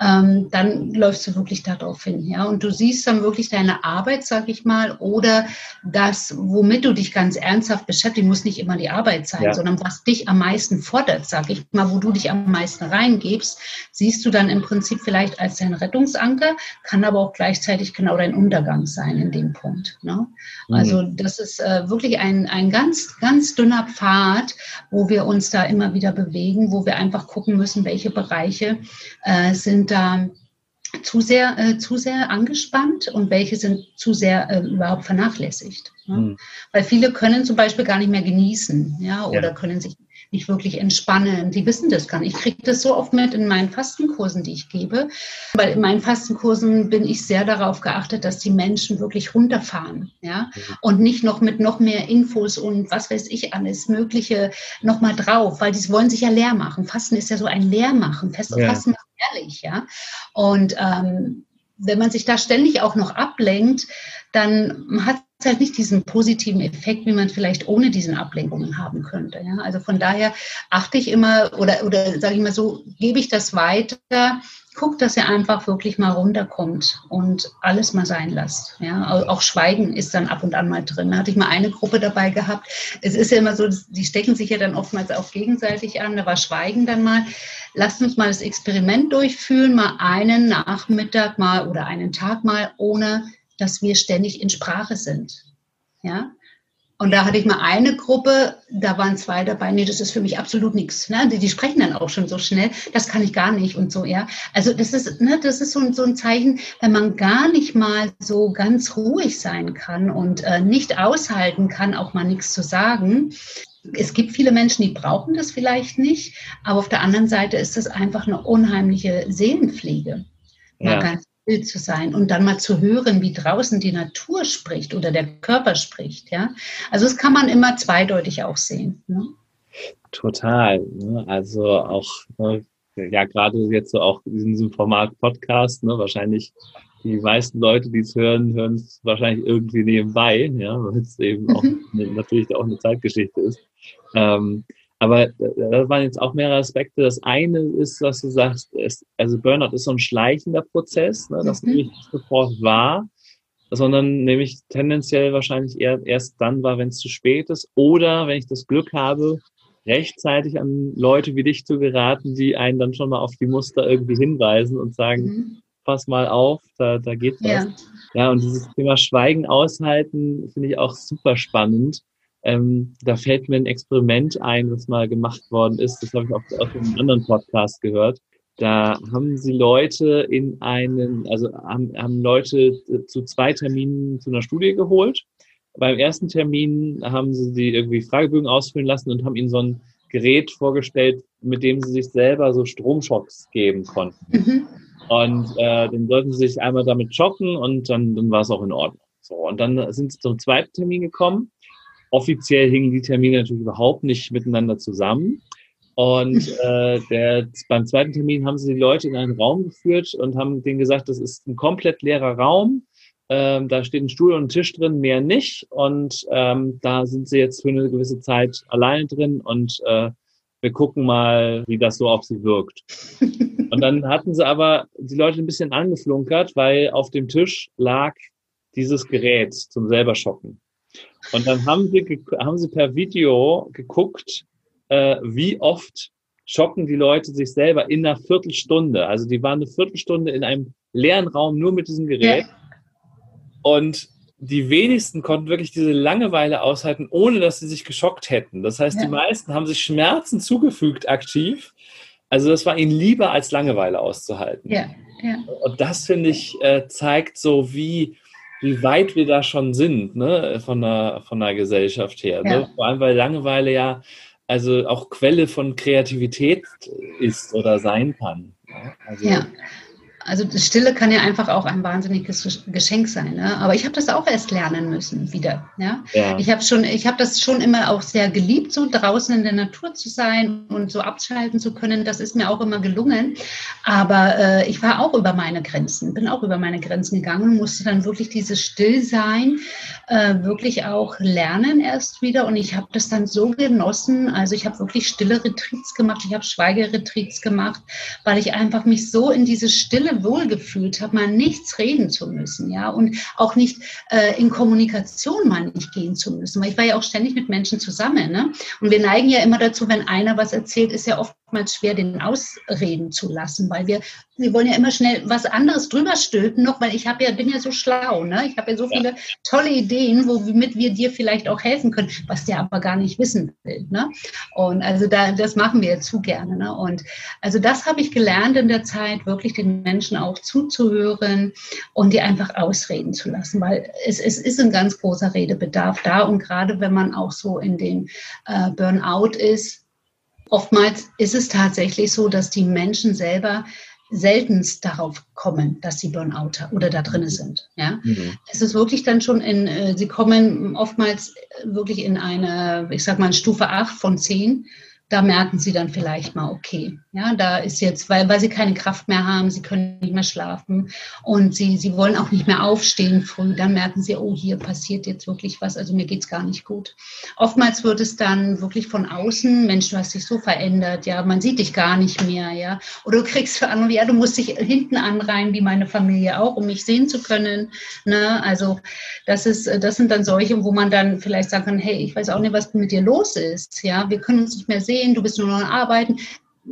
ähm, dann läufst du wirklich darauf hin. Ja? Und du siehst dann wirklich deine Arbeit, sag ich mal, oder das, womit du dich ganz ernsthaft beschäftigst, muss nicht immer die Arbeit sein, ja. sondern was dich am meisten fordert, sag ich mal, wo du dich am meisten reingibst, siehst du dann im Prinzip vielleicht als dein Rettungsanker, kann aber auch gleichzeitig genau dein Untergang sein in dem Punkt. Ne? Mhm. Also das ist äh, wirklich ein, ein ganz, ganz dünner Pfad, wo wir uns da immer wieder bewegen, wo wir einfach gucken müssen, welche Bereiche äh, sind da zu sehr, äh, zu sehr angespannt und welche sind zu sehr äh, überhaupt vernachlässigt. Ja? Mhm. Weil viele können zum Beispiel gar nicht mehr genießen, ja, oder ja. können sich nicht wirklich entspannen. Die wissen das gar nicht. Ich kriege das so oft mit in meinen Fastenkursen, die ich gebe. Weil in meinen Fastenkursen bin ich sehr darauf geachtet, dass die Menschen wirklich runterfahren, ja, mhm. und nicht noch mit noch mehr Infos und was weiß ich alles Mögliche noch mal drauf, weil die wollen sich ja leer machen. Fasten ist ja so ein Leermachen. Fest ja. Fasten macht ehrlich, ja. Und ähm, wenn man sich da ständig auch noch ablenkt, dann hat es halt nicht diesen positiven Effekt, wie man vielleicht ohne diesen Ablenkungen haben könnte. Ja? Also von daher achte ich immer oder, oder sage ich mal so, gebe ich das weiter, guckt, dass ihr einfach wirklich mal runterkommt und alles mal sein lasst. Ja, auch Schweigen ist dann ab und an mal drin. Da hatte ich mal eine Gruppe dabei gehabt. Es ist ja immer so, die stecken sich ja dann oftmals auch gegenseitig an. Da war Schweigen dann mal. Lasst uns mal das Experiment durchführen, mal einen Nachmittag mal oder einen Tag mal, ohne dass wir ständig in Sprache sind. Ja, und da hatte ich mal eine Gruppe, da waren zwei dabei, nee, das ist für mich absolut nichts. Ne? Die, die sprechen dann auch schon so schnell, das kann ich gar nicht und so, ja. Also das ist, ne, das ist so, so ein Zeichen, wenn man gar nicht mal so ganz ruhig sein kann und äh, nicht aushalten kann, auch mal nichts zu sagen. Es gibt viele Menschen, die brauchen das vielleicht nicht, aber auf der anderen Seite ist das einfach eine unheimliche Seelenpflege. Man ja. kann still zu sein und dann mal zu hören, wie draußen die Natur spricht oder der Körper spricht. Ja, also das kann man immer zweideutig auch sehen. Ne? Total. Ne? Also auch ne, ja gerade jetzt so auch in diesem Format Podcast. Ne? Wahrscheinlich die meisten Leute, die es hören, hören es wahrscheinlich irgendwie nebenbei, ja, weil es eben auch mhm. eine, natürlich auch eine Zeitgeschichte ist. Ähm, aber da waren jetzt auch mehrere Aspekte. Das eine ist, was du sagst, ist, also Burnout ist so ein schleichender Prozess, ne, das mhm. nicht sofort war, sondern nämlich tendenziell wahrscheinlich eher erst dann war, wenn es zu spät ist oder wenn ich das Glück habe, rechtzeitig an Leute wie dich zu geraten, die einen dann schon mal auf die Muster irgendwie hinweisen und sagen, mhm. pass mal auf, da, da geht was. Ja. ja, und dieses Thema Schweigen aushalten finde ich auch super spannend ähm, da fällt mir ein Experiment ein, was mal gemacht worden ist. Das habe ich auch aus einem anderen Podcast gehört. Da haben sie Leute in einen, also haben, haben Leute zu zwei Terminen zu einer Studie geholt. Beim ersten Termin haben sie sie irgendwie Fragebögen ausfüllen lassen und haben ihnen so ein Gerät vorgestellt, mit dem sie sich selber so Stromschocks geben konnten. Mhm. Und äh, dann sollten sie sich einmal damit schocken und dann, dann war es auch in Ordnung. So, und dann sind sie zum zweiten Termin gekommen Offiziell hingen die Termine natürlich überhaupt nicht miteinander zusammen. Und äh, der, beim zweiten Termin haben sie die Leute in einen Raum geführt und haben denen gesagt, das ist ein komplett leerer Raum. Ähm, da steht ein Stuhl und ein Tisch drin, mehr nicht. Und ähm, da sind sie jetzt für eine gewisse Zeit alleine drin und äh, wir gucken mal, wie das so auf sie wirkt. Und dann hatten sie aber die Leute ein bisschen angeflunkert, weil auf dem Tisch lag dieses Gerät zum selber schocken. Und dann haben sie, haben sie per Video geguckt, äh, wie oft schocken die Leute sich selber in einer Viertelstunde. Also die waren eine Viertelstunde in einem leeren Raum nur mit diesem Gerät. Ja. Und die wenigsten konnten wirklich diese Langeweile aushalten, ohne dass sie sich geschockt hätten. Das heißt, ja. die meisten haben sich Schmerzen zugefügt aktiv. Also das war ihnen lieber, als Langeweile auszuhalten. Ja. Ja. Und das, finde ich, äh, zeigt so, wie, wie weit wir da schon sind, ne, von der, von der Gesellschaft her. Ne? Ja. Ne? Vor allem, weil Langeweile ja also auch Quelle von Kreativität ist oder sein kann. Also, ja. Also Stille kann ja einfach auch ein wahnsinniges Geschenk sein. Ne? Aber ich habe das auch erst lernen müssen wieder. Ja? ja. Ich habe schon, ich habe das schon immer auch sehr geliebt, so draußen in der Natur zu sein und so abschalten zu können. Das ist mir auch immer gelungen. Aber äh, ich war auch über meine Grenzen, bin auch über meine Grenzen gegangen, musste dann wirklich dieses Stillsein äh, wirklich auch lernen erst wieder. Und ich habe das dann so genossen. Also ich habe wirklich stille Retreats gemacht, ich habe Schweigeretreats gemacht, weil ich einfach mich so in diese Stille wohlgefühlt habe, mal nichts reden zu müssen, ja, und auch nicht äh, in Kommunikation mal nicht gehen zu müssen, weil ich war ja auch ständig mit Menschen zusammen, ne? Und wir neigen ja immer dazu, wenn einer was erzählt, ist ja oftmals schwer, den ausreden zu lassen, weil wir, wir wollen ja immer schnell was anderes drüber stülpen, noch, weil ich habe ja, bin ja so schlau, ne? Ich habe ja so viele tolle Ideen, womit wir dir vielleicht auch helfen können, was der aber gar nicht wissen will, ne? Und also da, das machen wir zu gerne, ne? Und also das habe ich gelernt in der Zeit, wirklich den Menschen Menschen auch zuzuhören und die einfach ausreden zu lassen, weil es, es ist ein ganz großer Redebedarf da und gerade wenn man auch so in den äh, Burnout ist, oftmals ist es tatsächlich so, dass die Menschen selber seltenst darauf kommen, dass sie Burnout oder da drin sind. Ja, mhm. es ist wirklich dann schon in, äh, sie kommen oftmals wirklich in eine, ich sag mal, Stufe 8 von 10 da merken sie dann vielleicht mal, okay, ja, da ist jetzt, weil, weil sie keine Kraft mehr haben, sie können nicht mehr schlafen und sie, sie wollen auch nicht mehr aufstehen früh, dann merken sie, oh, hier passiert jetzt wirklich was, also mir geht's gar nicht gut. Oftmals wird es dann wirklich von außen, Mensch, du hast dich so verändert, ja, man sieht dich gar nicht mehr, ja, oder du kriegst für andere, ja, du musst dich hinten anreihen, wie meine Familie auch, um mich sehen zu können, ne, also das ist, das sind dann solche, wo man dann vielleicht sagen kann, hey, ich weiß auch nicht, was mit dir los ist, ja, wir können uns nicht mehr sehen, sehen, du bist nur noch am Arbeiten.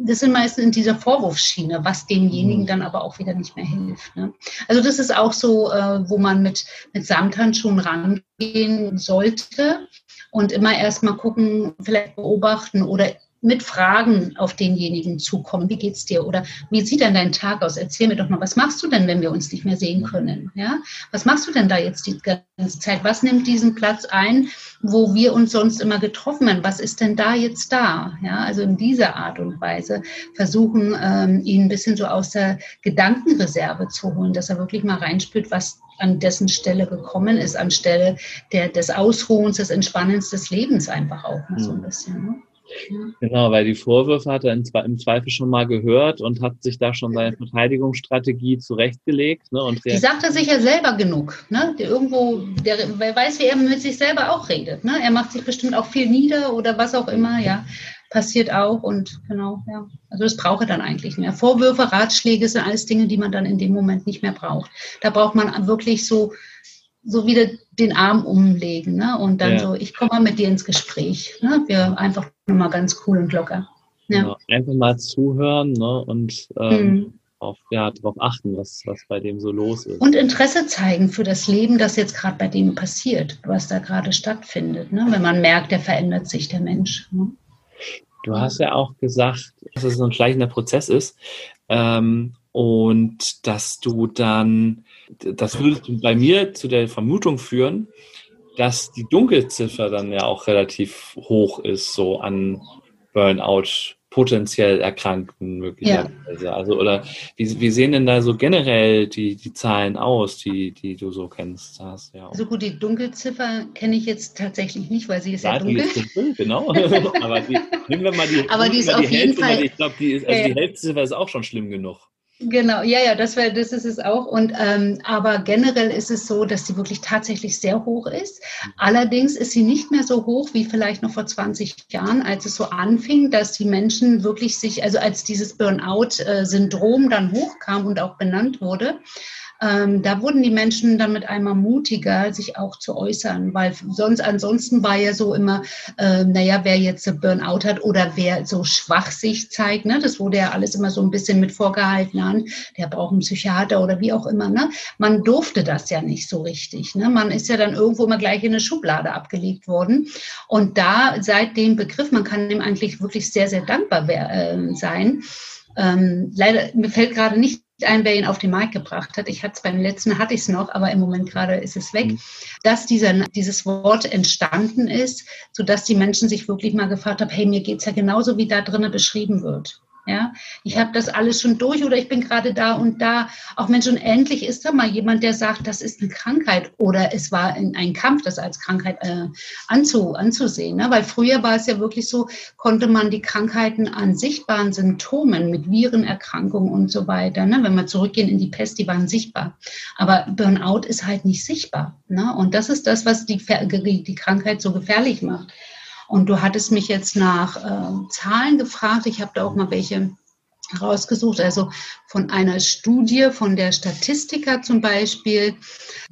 Das sind meistens in dieser Vorwurfsschiene, was demjenigen mhm. dann aber auch wieder nicht mehr hilft. Ne? Also das ist auch so, äh, wo man mit, mit Samthandschuhen rangehen sollte und immer erstmal gucken, vielleicht beobachten oder mit Fragen auf denjenigen zukommen. Wie geht's dir? Oder wie sieht denn dein Tag aus? Erzähl mir doch mal, was machst du denn, wenn wir uns nicht mehr sehen können? Ja? Was machst du denn da jetzt die ganze Zeit? Was nimmt diesen Platz ein, wo wir uns sonst immer getroffen haben? Was ist denn da jetzt da? Ja, also in dieser Art und Weise versuchen, ähm, ihn ein bisschen so aus der Gedankenreserve zu holen, dass er wirklich mal reinspürt, was an dessen Stelle gekommen ist, anstelle der, des Ausruhens, des Entspannens des Lebens einfach auch mal so ein hm. bisschen. Ne? Genau, weil die Vorwürfe hat er im Zweifel schon mal gehört und hat sich da schon seine Verteidigungsstrategie zurechtgelegt. Ne, und die sagt er sich ja selber genug. Ne? Der irgendwo, der, wer weiß, wie er mit sich selber auch redet. Ne? Er macht sich bestimmt auch viel nieder oder was auch immer, ja. Passiert auch und genau, ja. Also das braucht er dann eigentlich mehr. Vorwürfe, Ratschläge sind alles Dinge, die man dann in dem Moment nicht mehr braucht. Da braucht man wirklich so so wieder den Arm umlegen ne? und dann ja. so, ich komme mal mit dir ins Gespräch. Ne? Wir einfach nur mal ganz cool und locker. Ja. Genau. Einfach mal zuhören ne? und ähm, mhm. auf, ja, darauf achten, was, was bei dem so los ist. Und Interesse zeigen für das Leben, das jetzt gerade bei dem passiert, was da gerade stattfindet. Ne? Wenn man merkt, der verändert sich, der Mensch. Ne? Du hast ja auch gesagt, dass es so ein schleichender Prozess ist ähm, und dass du dann das würde bei mir zu der Vermutung führen, dass die Dunkelziffer dann ja auch relativ hoch ist, so an Burnout potenziell Erkrankten möglicherweise. Ja. Also oder wie, wie sehen denn da so generell die, die Zahlen aus, die, die du so kennst? Hast, ja so gut, die Dunkelziffer kenne ich jetzt tatsächlich nicht, weil sie ist ja, ja dunkel. Die ist dunkel, genau. Aber die, nehmen wir mal die, Aber die ist auf jeden Hälfte, Fall. Ich glaube, die ist, also die Hälfte ist auch schon schlimm genug. Genau, ja, ja, das, wär, das ist es auch. Und ähm, aber generell ist es so, dass sie wirklich tatsächlich sehr hoch ist. Allerdings ist sie nicht mehr so hoch wie vielleicht noch vor 20 Jahren, als es so anfing, dass die Menschen wirklich sich, also als dieses Burnout-Syndrom dann hochkam und auch benannt wurde, ähm, da wurden die Menschen dann mit einmal mutiger, sich auch zu äußern, weil sonst ansonsten war ja so immer, äh, naja, wer jetzt Burnout hat oder wer so schwach sich zeigt, ne, das wurde ja alles immer so ein bisschen mit vorgehalten an, der braucht einen Psychiater oder wie auch immer, ne? Man durfte das ja nicht so richtig, ne? Man ist ja dann irgendwo immer gleich in eine Schublade abgelegt worden und da seit dem Begriff, man kann dem eigentlich wirklich sehr, sehr dankbar äh, sein. Ähm, leider, mir fällt gerade nicht ein, wer ihn auf den Markt gebracht hat. Ich hatte es beim letzten, hatte ich es noch, aber im Moment gerade ist es weg, mhm. dass dieser, dieses Wort entstanden ist, sodass die Menschen sich wirklich mal gefragt haben, hey, mir geht's ja genauso, wie da drinnen beschrieben wird. Ja, ich habe das alles schon durch oder ich bin gerade da und da. Auch Mensch, und endlich ist da mal jemand, der sagt, das ist eine Krankheit oder es war ein Kampf, das als Krankheit äh, anzu, anzusehen. Ne? Weil früher war es ja wirklich so, konnte man die Krankheiten an sichtbaren Symptomen mit Virenerkrankungen und so weiter, ne? wenn wir zurückgehen in die Pest, die waren sichtbar. Aber Burnout ist halt nicht sichtbar. Ne? Und das ist das, was die, die Krankheit so gefährlich macht. Und du hattest mich jetzt nach äh, Zahlen gefragt. Ich habe da auch mal welche rausgesucht, also von einer Studie von der Statistiker zum Beispiel.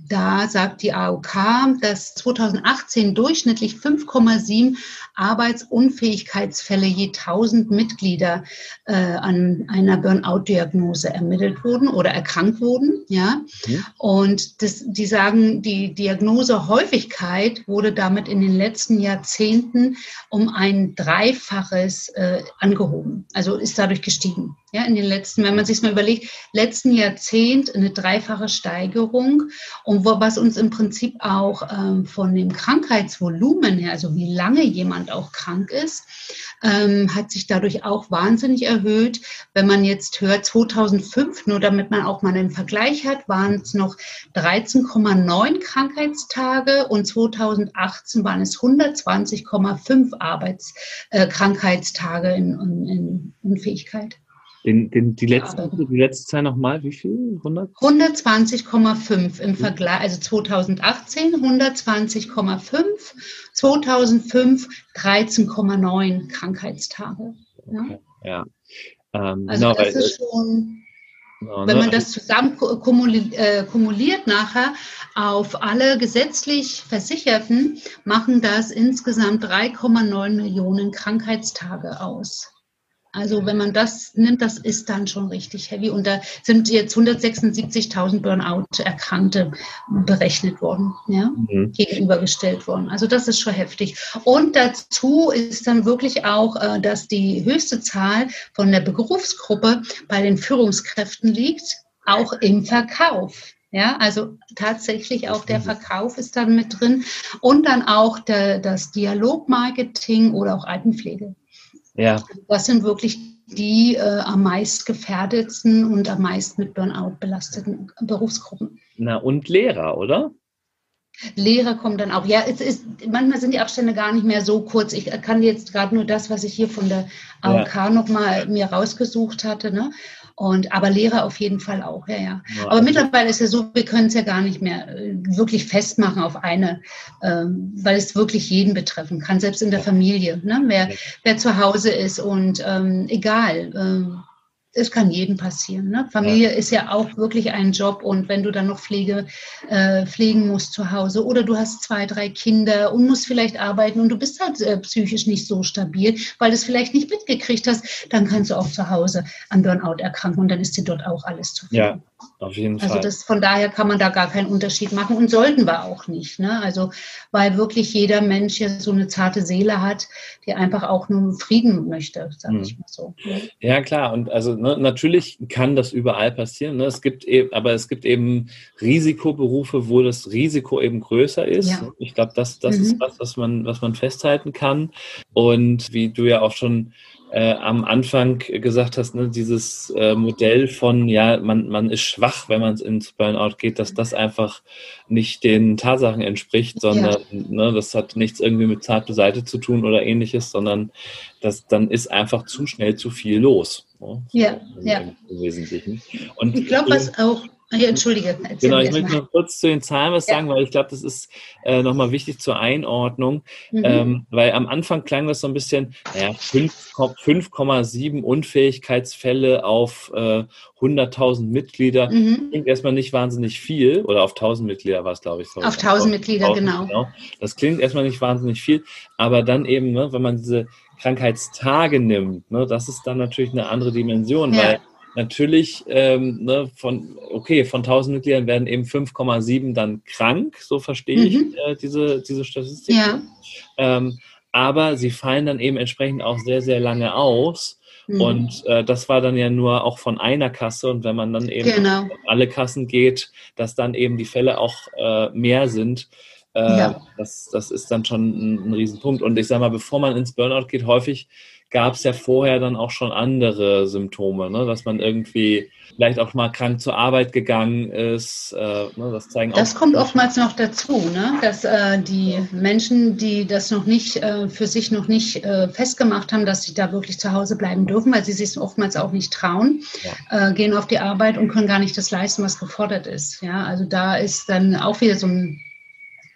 Da sagt die AOK, dass 2018 durchschnittlich 5,7 Arbeitsunfähigkeitsfälle je 1000 Mitglieder äh, an einer Burnout-Diagnose ermittelt wurden oder erkrankt wurden. Ja? Mhm. Und das, die sagen, die Diagnosehäufigkeit wurde damit in den letzten Jahrzehnten um ein Dreifaches äh, angehoben, also ist dadurch gestiegen. Ja, in den letzten, wenn man sich mal überlegt, letzten Jahrzehnt eine dreifache Steigerung und wo, was uns im Prinzip auch ähm, von dem Krankheitsvolumen her, also wie lange jemand auch krank ist, ähm, hat sich dadurch auch wahnsinnig erhöht. Wenn man jetzt hört, 2005, nur damit man auch mal einen Vergleich hat, waren es noch 13,9 Krankheitstage und 2018 waren es 120,5 Arbeits, äh, in, in, in Unfähigkeit. Den, den, die, letzte, die letzte Zahl nochmal, wie viel? 120,5 im Vergleich, also 2018 120,5, 2005 13,9 Krankheitstage. Ja. Okay, ja. Ähm, also genau, das ist schon, genau, wenn man ne? das zusammen äh, kumuliert nachher auf alle gesetzlich Versicherten, machen das insgesamt 3,9 Millionen Krankheitstage aus. Also wenn man das nimmt, das ist dann schon richtig heavy. Und da sind jetzt 176.000 Burnout-Erkrankte berechnet worden, ja, mhm. gegenübergestellt worden. Also das ist schon heftig. Und dazu ist dann wirklich auch, äh, dass die höchste Zahl von der Berufsgruppe bei den Führungskräften liegt, auch im Verkauf. Ja, also tatsächlich auch der mhm. Verkauf ist dann mit drin und dann auch der, das Dialogmarketing oder auch Altenpflege. Ja. Das sind wirklich die äh, am meist gefährdetsten und am meisten mit Burnout belasteten Berufsgruppen. Na, und Lehrer, oder? Lehrer kommen dann auch. Ja, es ist, manchmal sind die Abstände gar nicht mehr so kurz. Ich kann jetzt gerade nur das, was ich hier von der AOK ja. nochmal mir rausgesucht hatte. Ne? Und, aber Lehrer auf jeden Fall auch, ja, ja. ja aber mittlerweile ist ja so, wir können es ja gar nicht mehr äh, wirklich festmachen auf eine, ähm, weil es wirklich jeden betreffen kann, selbst in der Familie, ne? wer, wer zu Hause ist und ähm, egal. Ähm, es kann jedem passieren. Ne? Familie ja. ist ja auch wirklich ein Job und wenn du dann noch Pflege äh, pflegen musst zu Hause oder du hast zwei, drei Kinder und musst vielleicht arbeiten und du bist halt äh, psychisch nicht so stabil, weil du es vielleicht nicht mitgekriegt hast, dann kannst du auch zu Hause an Burnout erkranken und dann ist dir dort auch alles zu viel. Ja, auf jeden also Fall. Also das, von daher kann man da gar keinen Unterschied machen und sollten wir auch nicht. Ne? Also weil wirklich jeder Mensch ja so eine zarte Seele hat, die einfach auch nur Frieden möchte, sage hm. ich mal so. Ja klar und also ne, natürlich kann das überall passieren. Ne? Es gibt eben, aber es gibt eben Risikoberufe, wo das Risiko eben größer ist. Ja. Ich glaube, das, das mhm. ist was, was man, was man festhalten kann. Und wie du ja auch schon äh, am Anfang gesagt hast, ne, dieses äh, Modell von, ja, man, man ist schwach, wenn man ins Burnout geht, dass das einfach nicht den Tatsachen entspricht, sondern ja. ne, das hat nichts irgendwie mit zarte Seite zu tun oder ähnliches, sondern das, dann ist einfach zu schnell zu viel los. Ne? Ja, ja. Im Wesentlichen. Und ich glaube, was auch Ja, entschuldige. Genau, ich möchte noch kurz zu den Zahlen was ja. sagen, weil ich glaube, das ist äh, nochmal wichtig zur Einordnung. Mhm. Ähm, weil am Anfang klang das so ein bisschen, naja, 5,7 Unfähigkeitsfälle auf äh, 100.000 Mitglieder. Mhm. Klingt erstmal nicht wahnsinnig viel. Oder auf 1.000 Mitglieder war es, glaube ich. Sorry. Auf 1.000 Mitglieder, 1000, genau. genau. Das klingt erstmal nicht wahnsinnig viel. Aber dann eben, ne, wenn man diese Krankheitstage nimmt, ne, das ist dann natürlich eine andere Dimension, ja. weil natürlich ähm, ne, von, okay, von 1000 Mitgliedern werden eben 5,7 dann krank, so verstehe ich mhm. äh, diese, diese Statistik. Ja. Ähm, aber sie fallen dann eben entsprechend auch sehr, sehr lange aus. Mhm. Und äh, das war dann ja nur auch von einer Kasse. Und wenn man dann eben genau. alle Kassen geht, dass dann eben die Fälle auch äh, mehr sind. Äh, ja. das, das ist dann schon ein, ein Riesenpunkt. Und ich sage mal, bevor man ins Burnout geht, häufig gab es ja vorher dann auch schon andere Symptome, ne? dass man irgendwie vielleicht auch mal krank zur Arbeit gegangen ist. Äh, ne? Das zeigen Das kommt oftmals noch dazu, ne? dass äh, die Menschen, die das noch nicht äh, für sich noch nicht äh, festgemacht haben, dass sie da wirklich zu Hause bleiben dürfen, weil sie sich oftmals auch nicht trauen, ja. Äh, gehen auf die Arbeit und können gar nicht das leisten, was gefordert ist. Ja, also da ist dann auch wieder so ein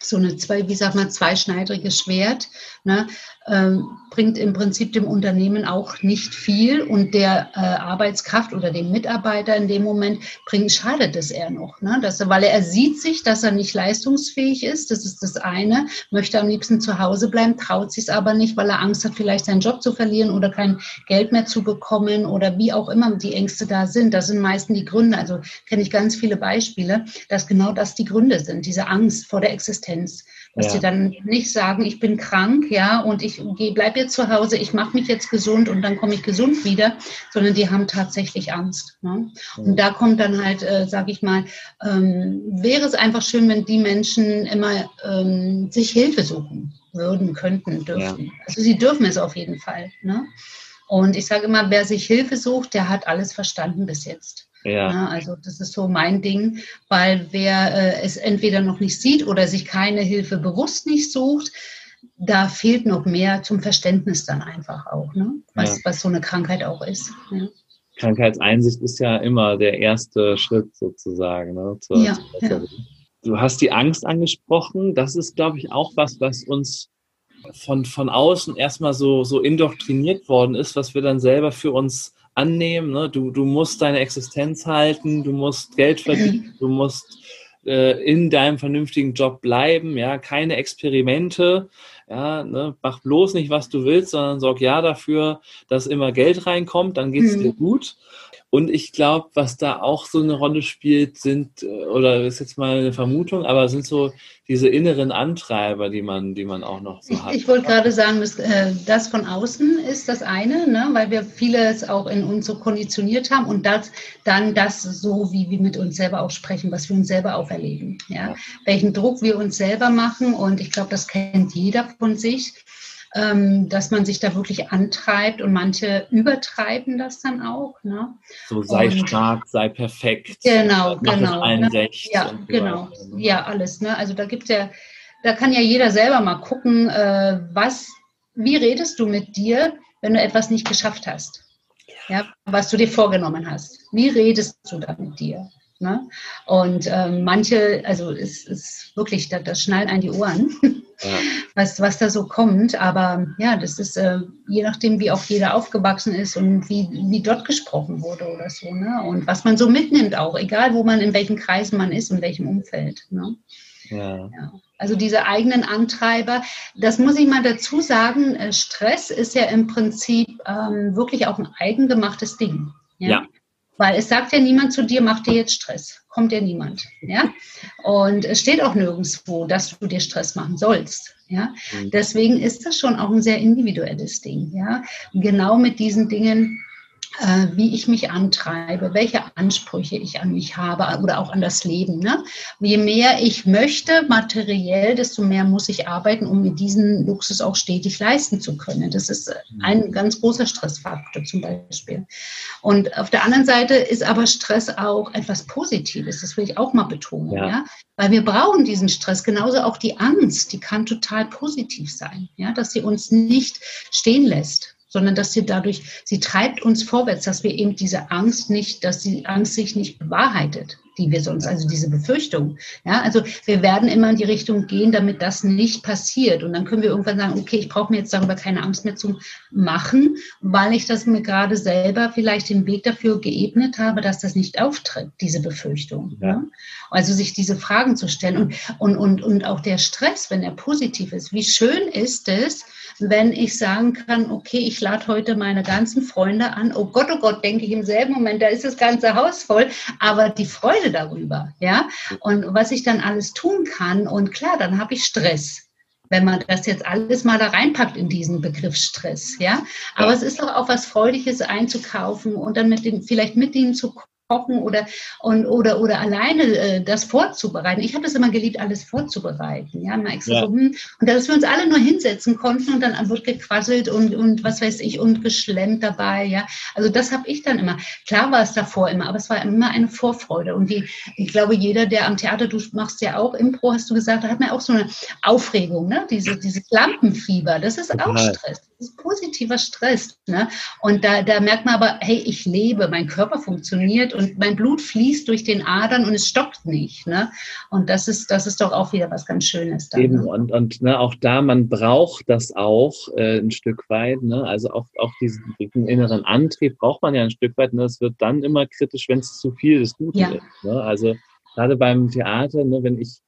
so eine zwei, wie sagt man, zweischneidiges Schwert. Ne? Ähm, bringt im Prinzip dem Unternehmen auch nicht viel und der äh, Arbeitskraft oder dem Mitarbeiter in dem Moment bringt, schadet es eher noch. Ne? Dass er, weil er, er sieht sich, dass er nicht leistungsfähig ist, das ist das eine, möchte am liebsten zu Hause bleiben, traut sich es aber nicht, weil er Angst hat, vielleicht seinen Job zu verlieren oder kein Geld mehr zu bekommen oder wie auch immer die Ängste da sind. Das sind meistens die Gründe. Also kenne ich ganz viele Beispiele, dass genau das die Gründe sind, diese Angst vor der Existenz. Dass ja. sie dann nicht sagen, ich bin krank, ja, und ich bleibe jetzt zu Hause, ich mache mich jetzt gesund und dann komme ich gesund wieder, sondern die haben tatsächlich Angst. Ne? Und da kommt dann halt, äh, sage ich mal, ähm, wäre es einfach schön, wenn die Menschen immer ähm, sich Hilfe suchen würden, könnten, dürfen. Ja. Also sie dürfen es auf jeden Fall. Ne? Und ich sage immer, wer sich Hilfe sucht, der hat alles verstanden bis jetzt. Ja. ja. also das ist so mein Ding, weil wer äh, es entweder noch nicht sieht oder sich keine Hilfe bewusst nicht sucht, da fehlt noch mehr zum Verständnis dann einfach auch, ne? was, ja. was so eine Krankheit auch ist. Ja. Krankheitseinsicht ist ja immer der erste Schritt sozusagen. Ne, zur, ja, zur Du hast die Angst angesprochen. Das ist, glaube ich, auch was, was uns von, von außen erstmal so, so indoktriniert worden ist, was wir dann selber für uns annehmen. Ne? Du, du musst deine Existenz halten, du musst Geld verdienen, du musst äh, in deinem vernünftigen Job bleiben, ja, keine Experimente, ja, ne? mach bloß nicht, was du willst, sondern sorg ja dafür, dass immer Geld reinkommt, dann geht es mhm. dir gut. Und ich glaube, was da auch so eine Rolle spielt, sind, äh, oder ist jetzt mal eine Vermutung, aber sind so diese inneren Antreiber, die man, die man auch noch so hat. Ich, wollte gerade sagen, dass, äh, das von außen ist das eine, ne, weil wir vieles auch in uns so konditioniert haben und das, dann das so, wie wir mit uns selber auch sprechen, was wir uns selber auch erleben. Ja? ja. Welchen Druck wir uns selber machen und ich glaube, das kennt jeder von sich dass man sich da wirklich antreibt und manche übertreiben das dann auch. Ne? So sei und, stark, sei perfekt. Genau, genau. Allen ne? ja, genau. Ne? Ja, alles. Ne? Also da gibt ja, da kann ja jeder selber mal gucken, äh, was, wie redest du mit dir, wenn du etwas nicht geschafft hast? Ja, was du dir vorgenommen hast. Wie redest du da mit dir? Ne? Und äh, manche, also es ist wirklich, das, das schnallt ein die Ohren, ja. was, was da so kommt. Aber ja, das ist äh, je nachdem, wie auch jeder aufgewachsen ist und wie, wie dort gesprochen wurde oder so. Ne? Und was man so mitnimmt auch, egal wo man, in welchen Kreisen man ist, in welchem Umfeld. Ne? Ja. ja. Also diese eigenen Antreiber, das muss ich mal dazu sagen, äh, Stress ist ja im Prinzip ähm, wirklich auch ein eigengemachtes Ding. ja. ja. Weil es sagt ja niemand zu dir, mach dir jetzt Stress. Kommt ja niemand. Ja? Und es steht auch nirgendwo, dass du dir Stress machen sollst. Ja? Mhm. Deswegen ist das schon auch ein sehr individuelles Ding. Ja? Genau mit diesen Dingen wie ich mich antreibe, welche Ansprüche ich an mich habe oder auch an das Leben. Ne? Je mehr ich möchte materiell, desto mehr muss ich arbeiten, um mir diesen Luxus auch stetig leisten zu können. Das ist ein ganz großer Stressfaktor zum Beispiel. Und auf der anderen Seite ist aber Stress auch etwas Positives. Das will ich auch mal betonen. Ja. ja? Weil wir brauchen diesen Stress. Genauso auch die Angst, die kann total positiv sein, ja? dass sie uns nicht stehen lässt sondern dass sie dadurch, sie treibt uns vorwärts, dass wir eben diese Angst nicht, dass die Angst sich nicht bewahrheitet. die wir sonst, also diese Befürchtung. Ja, also wir werden immer in die Richtung gehen, damit das nicht passiert. Und dann können wir irgendwann sagen, okay, ich brauche mir jetzt darüber keine Angst mehr zu machen, weil ich das mir gerade selber vielleicht den Weg dafür geebnet habe, dass das nicht auftritt, diese Befürchtung. Ja. Also sich diese Fragen zu stellen und, und, und, und auch der Stress, wenn er positiv ist. Wie schön ist es, wenn ich sagen kann, okay, ich lade heute meine ganzen Freunde an. Oh Gott, oh Gott, denke ich im selben Moment, da ist das ganze Haus voll. Aber die Freude darüber, ja, und was ich dann alles tun kann. Und klar, dann habe ich Stress wenn man das jetzt alles mal da reinpackt in diesen Begriff Stress, ja. Aber ja. es ist doch auch was Freudiges einzukaufen und dann mit dem, vielleicht mit ihnen zu kochen oder, und, oder, oder alleine äh, das vorzubereiten. Ich habe das immer geliebt, alles vorzubereiten. Ja, mal extra ja. so, hm. Und dass wir uns alle nur hinsetzen konnten und dann wird gequasselt und, und was weiß ich und geschlemmt dabei. Ja, also das habe ich dann immer. Klar war es davor immer, aber es war immer eine Vorfreude. Und die, ich glaube, jeder, der am Theater, du machst ja auch Impro, hast du gesagt, da hat man auch so eine Aufregung, ne? Diese, dieses Lampenfieber, das ist auch Stress. Das ist positiver Stress. Ne? Und da, da merkt man aber, hey, ich lebe, mein Körper funktioniert und mein Blut fließt durch den Adern und es stockt nicht. Ne? Und das ist, das ist doch auch wieder was ganz Schönes. Dann, Eben, ne? und, und ne, auch da, man braucht das auch äh, ein Stück weit. Ne? Also auch, auch diesen, diesen, inneren Antrieb braucht man ja ein Stück weit. Ne? Es wird dann immer kritisch, wenn es zu viel des Guten ja. ist. Ne? Also gerade beim Theater, ne, wenn ich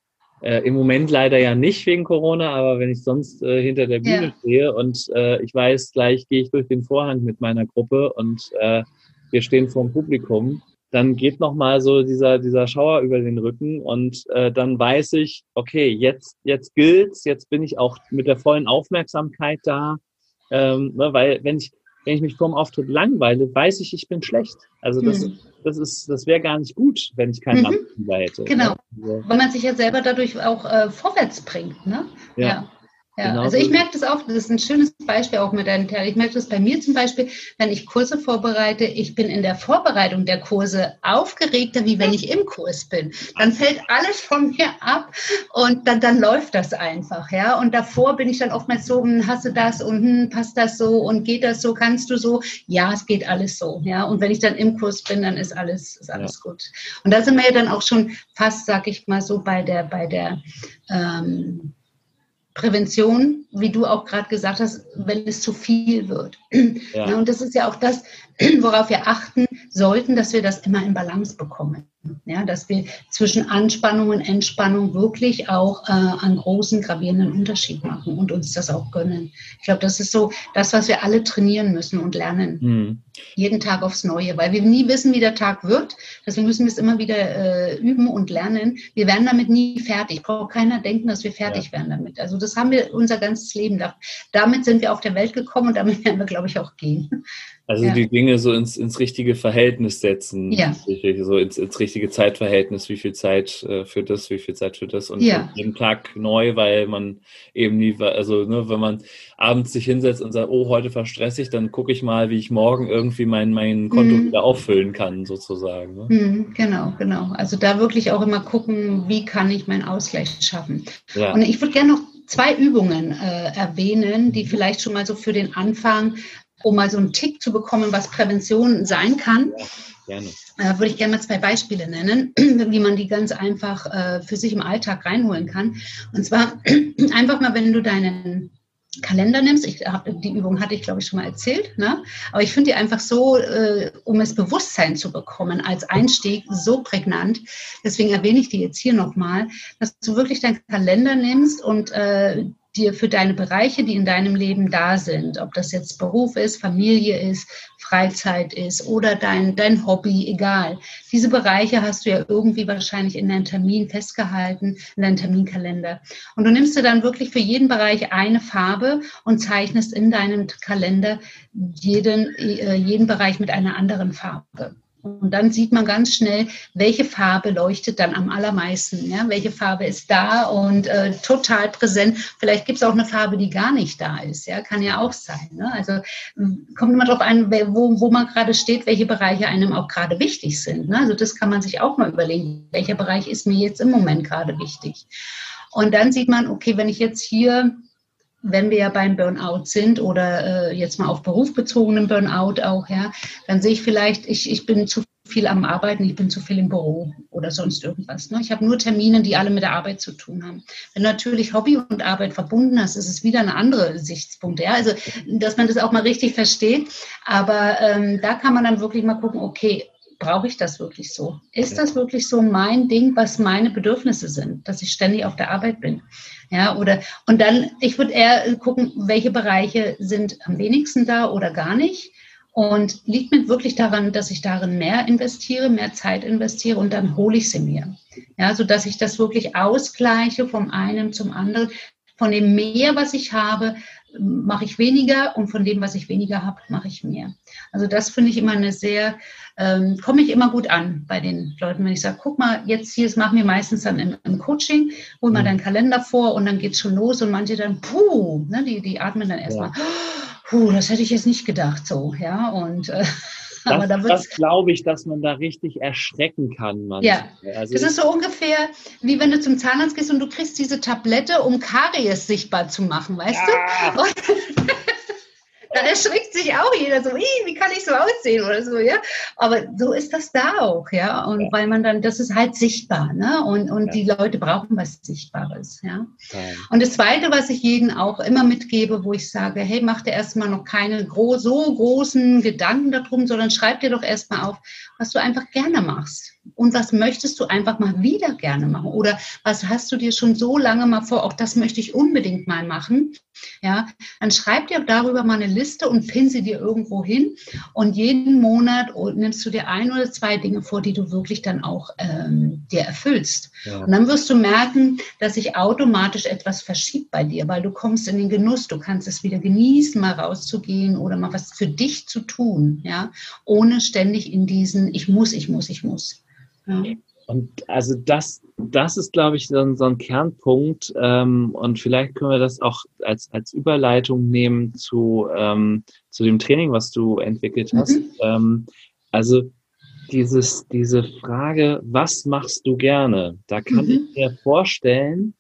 äh, Im Moment leider ja nicht wegen Corona, aber wenn ich sonst äh, hinter der Bühne ja. stehe und äh, ich weiß, gleich gehe ich durch den Vorhang mit meiner Gruppe und äh, wir stehen vor dem Publikum, dann geht nochmal so dieser, dieser Schauer über den Rücken und äh, dann weiß ich, okay, jetzt, jetzt gilt's, jetzt bin ich auch mit der vollen Aufmerksamkeit da, ähm, ne, weil wenn ich, wenn ich mich vor dem Auftritt langweile, weiß ich, ich bin schlecht. Also das, mhm. das ist, das wäre gar nicht gut, wenn ich keinen mhm. hätte. Genau. Also, Weil man sich ja selber dadurch auch äh, vorwärts bringt, ne? ja. ja. Ja, genau also ich merke das auch, das ist ein schönes Beispiel auch mit deinen Terren. Ich merke das bei mir zum Beispiel, wenn ich Kurse vorbereite, ich bin in der Vorbereitung der Kurse aufgeregter, wie wenn ich im Kurs bin. Dann fällt alles von mir ab und dann, dann läuft das einfach, ja. Und davor bin ich dann oftmals so, hm, hast du das und hm, passt das so und geht das so, kannst du so? Ja, es geht alles so, ja. Und wenn ich dann im Kurs bin, dann ist alles, ist alles ja. gut. Und da sind wir ja dann auch schon fast, sag ich mal so, bei der, bei der, ähm, Prävention, wie du auch gerade gesagt hast, wenn es zu viel wird. Ja. Und das ist ja auch das, worauf wir achten sollten, dass wir das immer in Balance bekommen. Ja, dass wir zwischen Anspannung und Entspannung wirklich auch äh, einen großen, gravierenden Unterschied machen und uns das auch gönnen. Ich glaube, das ist so das, was wir alle trainieren müssen und lernen. Mhm. Jeden Tag aufs Neue, weil wir nie wissen, wie der Tag wird. Deswegen müssen wir es immer wieder äh, üben und lernen. Wir werden damit nie fertig. Braucht keiner denken, dass wir fertig ja. werden damit. Also das haben wir unser ganzes Leben. Damit sind wir auf der Welt gekommen und damit werden wir, glaube ich, auch gehen. Also ja. die Dinge so ins, ins richtige Verhältnis setzen, ja. so ins, ins richtige Zeitverhältnis, wie viel Zeit äh, für das, wie viel Zeit für das und ja. jeden Tag neu, weil man eben nie, also ne, wenn man abends sich hinsetzt und sagt, oh, heute verstresse ich, dann gucke ich mal, wie ich morgen irgendwie mein, mein Konto mhm. wieder auffüllen kann, sozusagen. Ne? Mhm, genau, genau. Also da wirklich auch immer gucken, wie kann ich meinen Ausgleich schaffen. Ja. Und ich würde gerne noch zwei Übungen äh, erwähnen, die vielleicht schon mal so für den Anfang um mal so einen Tick zu bekommen, was Prävention sein kann. Ja, äh, würde ich gerne mal zwei Beispiele nennen, wie man die ganz einfach äh, für sich im Alltag reinholen kann. Und zwar einfach mal, wenn du deinen Kalender nimmst. Ich hab, die Übung hatte ich, glaube ich, schon mal erzählt. Ne? Aber ich finde die einfach so, äh, um es Bewusstsein zu bekommen, als Einstieg so prägnant. Deswegen erwähne ich die jetzt hier nochmal, dass du wirklich deinen Kalender nimmst und äh, dir für deine Bereiche, die in deinem Leben da sind, ob das jetzt Beruf ist, Familie ist, Freizeit ist oder dein, dein Hobby, egal. Diese Bereiche hast du ja irgendwie wahrscheinlich in deinem Termin festgehalten, in deinem Terminkalender. Und du nimmst dir dann wirklich für jeden Bereich eine Farbe und zeichnest in deinem Kalender jeden, äh, jeden Bereich mit einer anderen Farbe. Und dann sieht man ganz schnell, welche Farbe leuchtet dann am allermeisten. Ja? Welche Farbe ist da und äh, total präsent. Vielleicht gibt es auch eine Farbe, die gar nicht da ist. Ja? Kann ja auch sein. Ne? Also kommt immer darauf an, wo, wo man gerade steht, welche Bereiche einem auch gerade wichtig sind. Ne? Also das kann man sich auch mal überlegen. Welcher Bereich ist mir jetzt im Moment gerade wichtig? Und dann sieht man, okay, wenn ich jetzt hier wenn wir ja beim Burnout sind oder äh, jetzt mal auf berufbezogenen Burnout auch, ja, dann sehe ich vielleicht, ich, ich bin zu viel am Arbeiten, ich bin zu viel im Büro oder sonst irgendwas. Ne? Ich habe nur Termine, die alle mit der Arbeit zu tun haben. Wenn du natürlich Hobby und Arbeit verbunden hast, ist es wieder eine andere Sichtspunkt. Ja? Also, dass man das auch mal richtig versteht. Aber ähm, da kann man dann wirklich mal gucken, okay, brauche ich das wirklich so? Ist das wirklich so mein Ding, was meine Bedürfnisse sind, dass ich ständig auf der Arbeit bin? Ja, oder, und dann, ich würde eher gucken, welche Bereiche sind am wenigsten da oder gar nicht. Und liegt mir wirklich daran, dass ich darin mehr investiere, mehr Zeit investiere und dann hole ich sie mir. Ja, so dass ich das wirklich ausgleiche vom einen zum anderen. Von dem mehr, was ich habe, mache ich weniger und von dem, was ich weniger habe, mache ich mehr. Also das finde ich immer eine sehr, ähm, komme ich immer gut an bei den Leuten, wenn ich sage, guck mal, jetzt hier, das machen wir meistens dann im, im Coaching, hol mal mhm. deinen Kalender vor und dann geht es schon los und manche dann, puh, ne, die, die atmen dann erstmal. Ja puh, das hätte ich jetzt nicht gedacht so, ja. Und äh, das, aber da das glaube ich, dass man da richtig erschrecken kann. Manchmal. Ja, also das ist so ungefähr wie wenn du zum Zahnarzt gehst und du kriegst diese Tablette, um Karies sichtbar zu machen, weißt ja. du? Und, da erschrickt sich auch jeder so, wie kann ich so aussehen oder so, ja. Aber so ist das da auch, ja. Und ja. weil man dann, das ist halt sichtbar, ne? Und, und ja. die Leute brauchen was Sichtbares, ja? ja. Und das Zweite, was ich jedem auch immer mitgebe, wo ich sage, hey, mach dir erstmal noch keine gro so großen Gedanken darum, sondern schreib dir doch erstmal auf, was du einfach gerne machst. Und was möchtest du einfach mal wieder gerne machen? Oder was hast du dir schon so lange mal vor, auch das möchte ich unbedingt mal machen? Ja, dann schreib dir darüber mal eine Liste und pin sie dir irgendwo hin. Und jeden Monat nimmst du dir ein oder zwei Dinge vor, die du wirklich dann auch ähm, dir erfüllst. Ja. Und dann wirst du merken, dass sich automatisch etwas verschiebt bei dir, weil du kommst in den Genuss, du kannst es wieder genießen, mal rauszugehen oder mal was für dich zu tun, ja, ohne ständig in diesen Ich muss, ich muss, ich muss. Ja. Und also das, das ist, glaube ich, so, so ein Kernpunkt. Ähm, und vielleicht können wir das auch als, als Überleitung nehmen zu, ähm, zu dem Training, was du entwickelt hast. Mhm. Ähm, also dieses, diese Frage, was machst du gerne? Da kann mhm. ich mir vorstellen,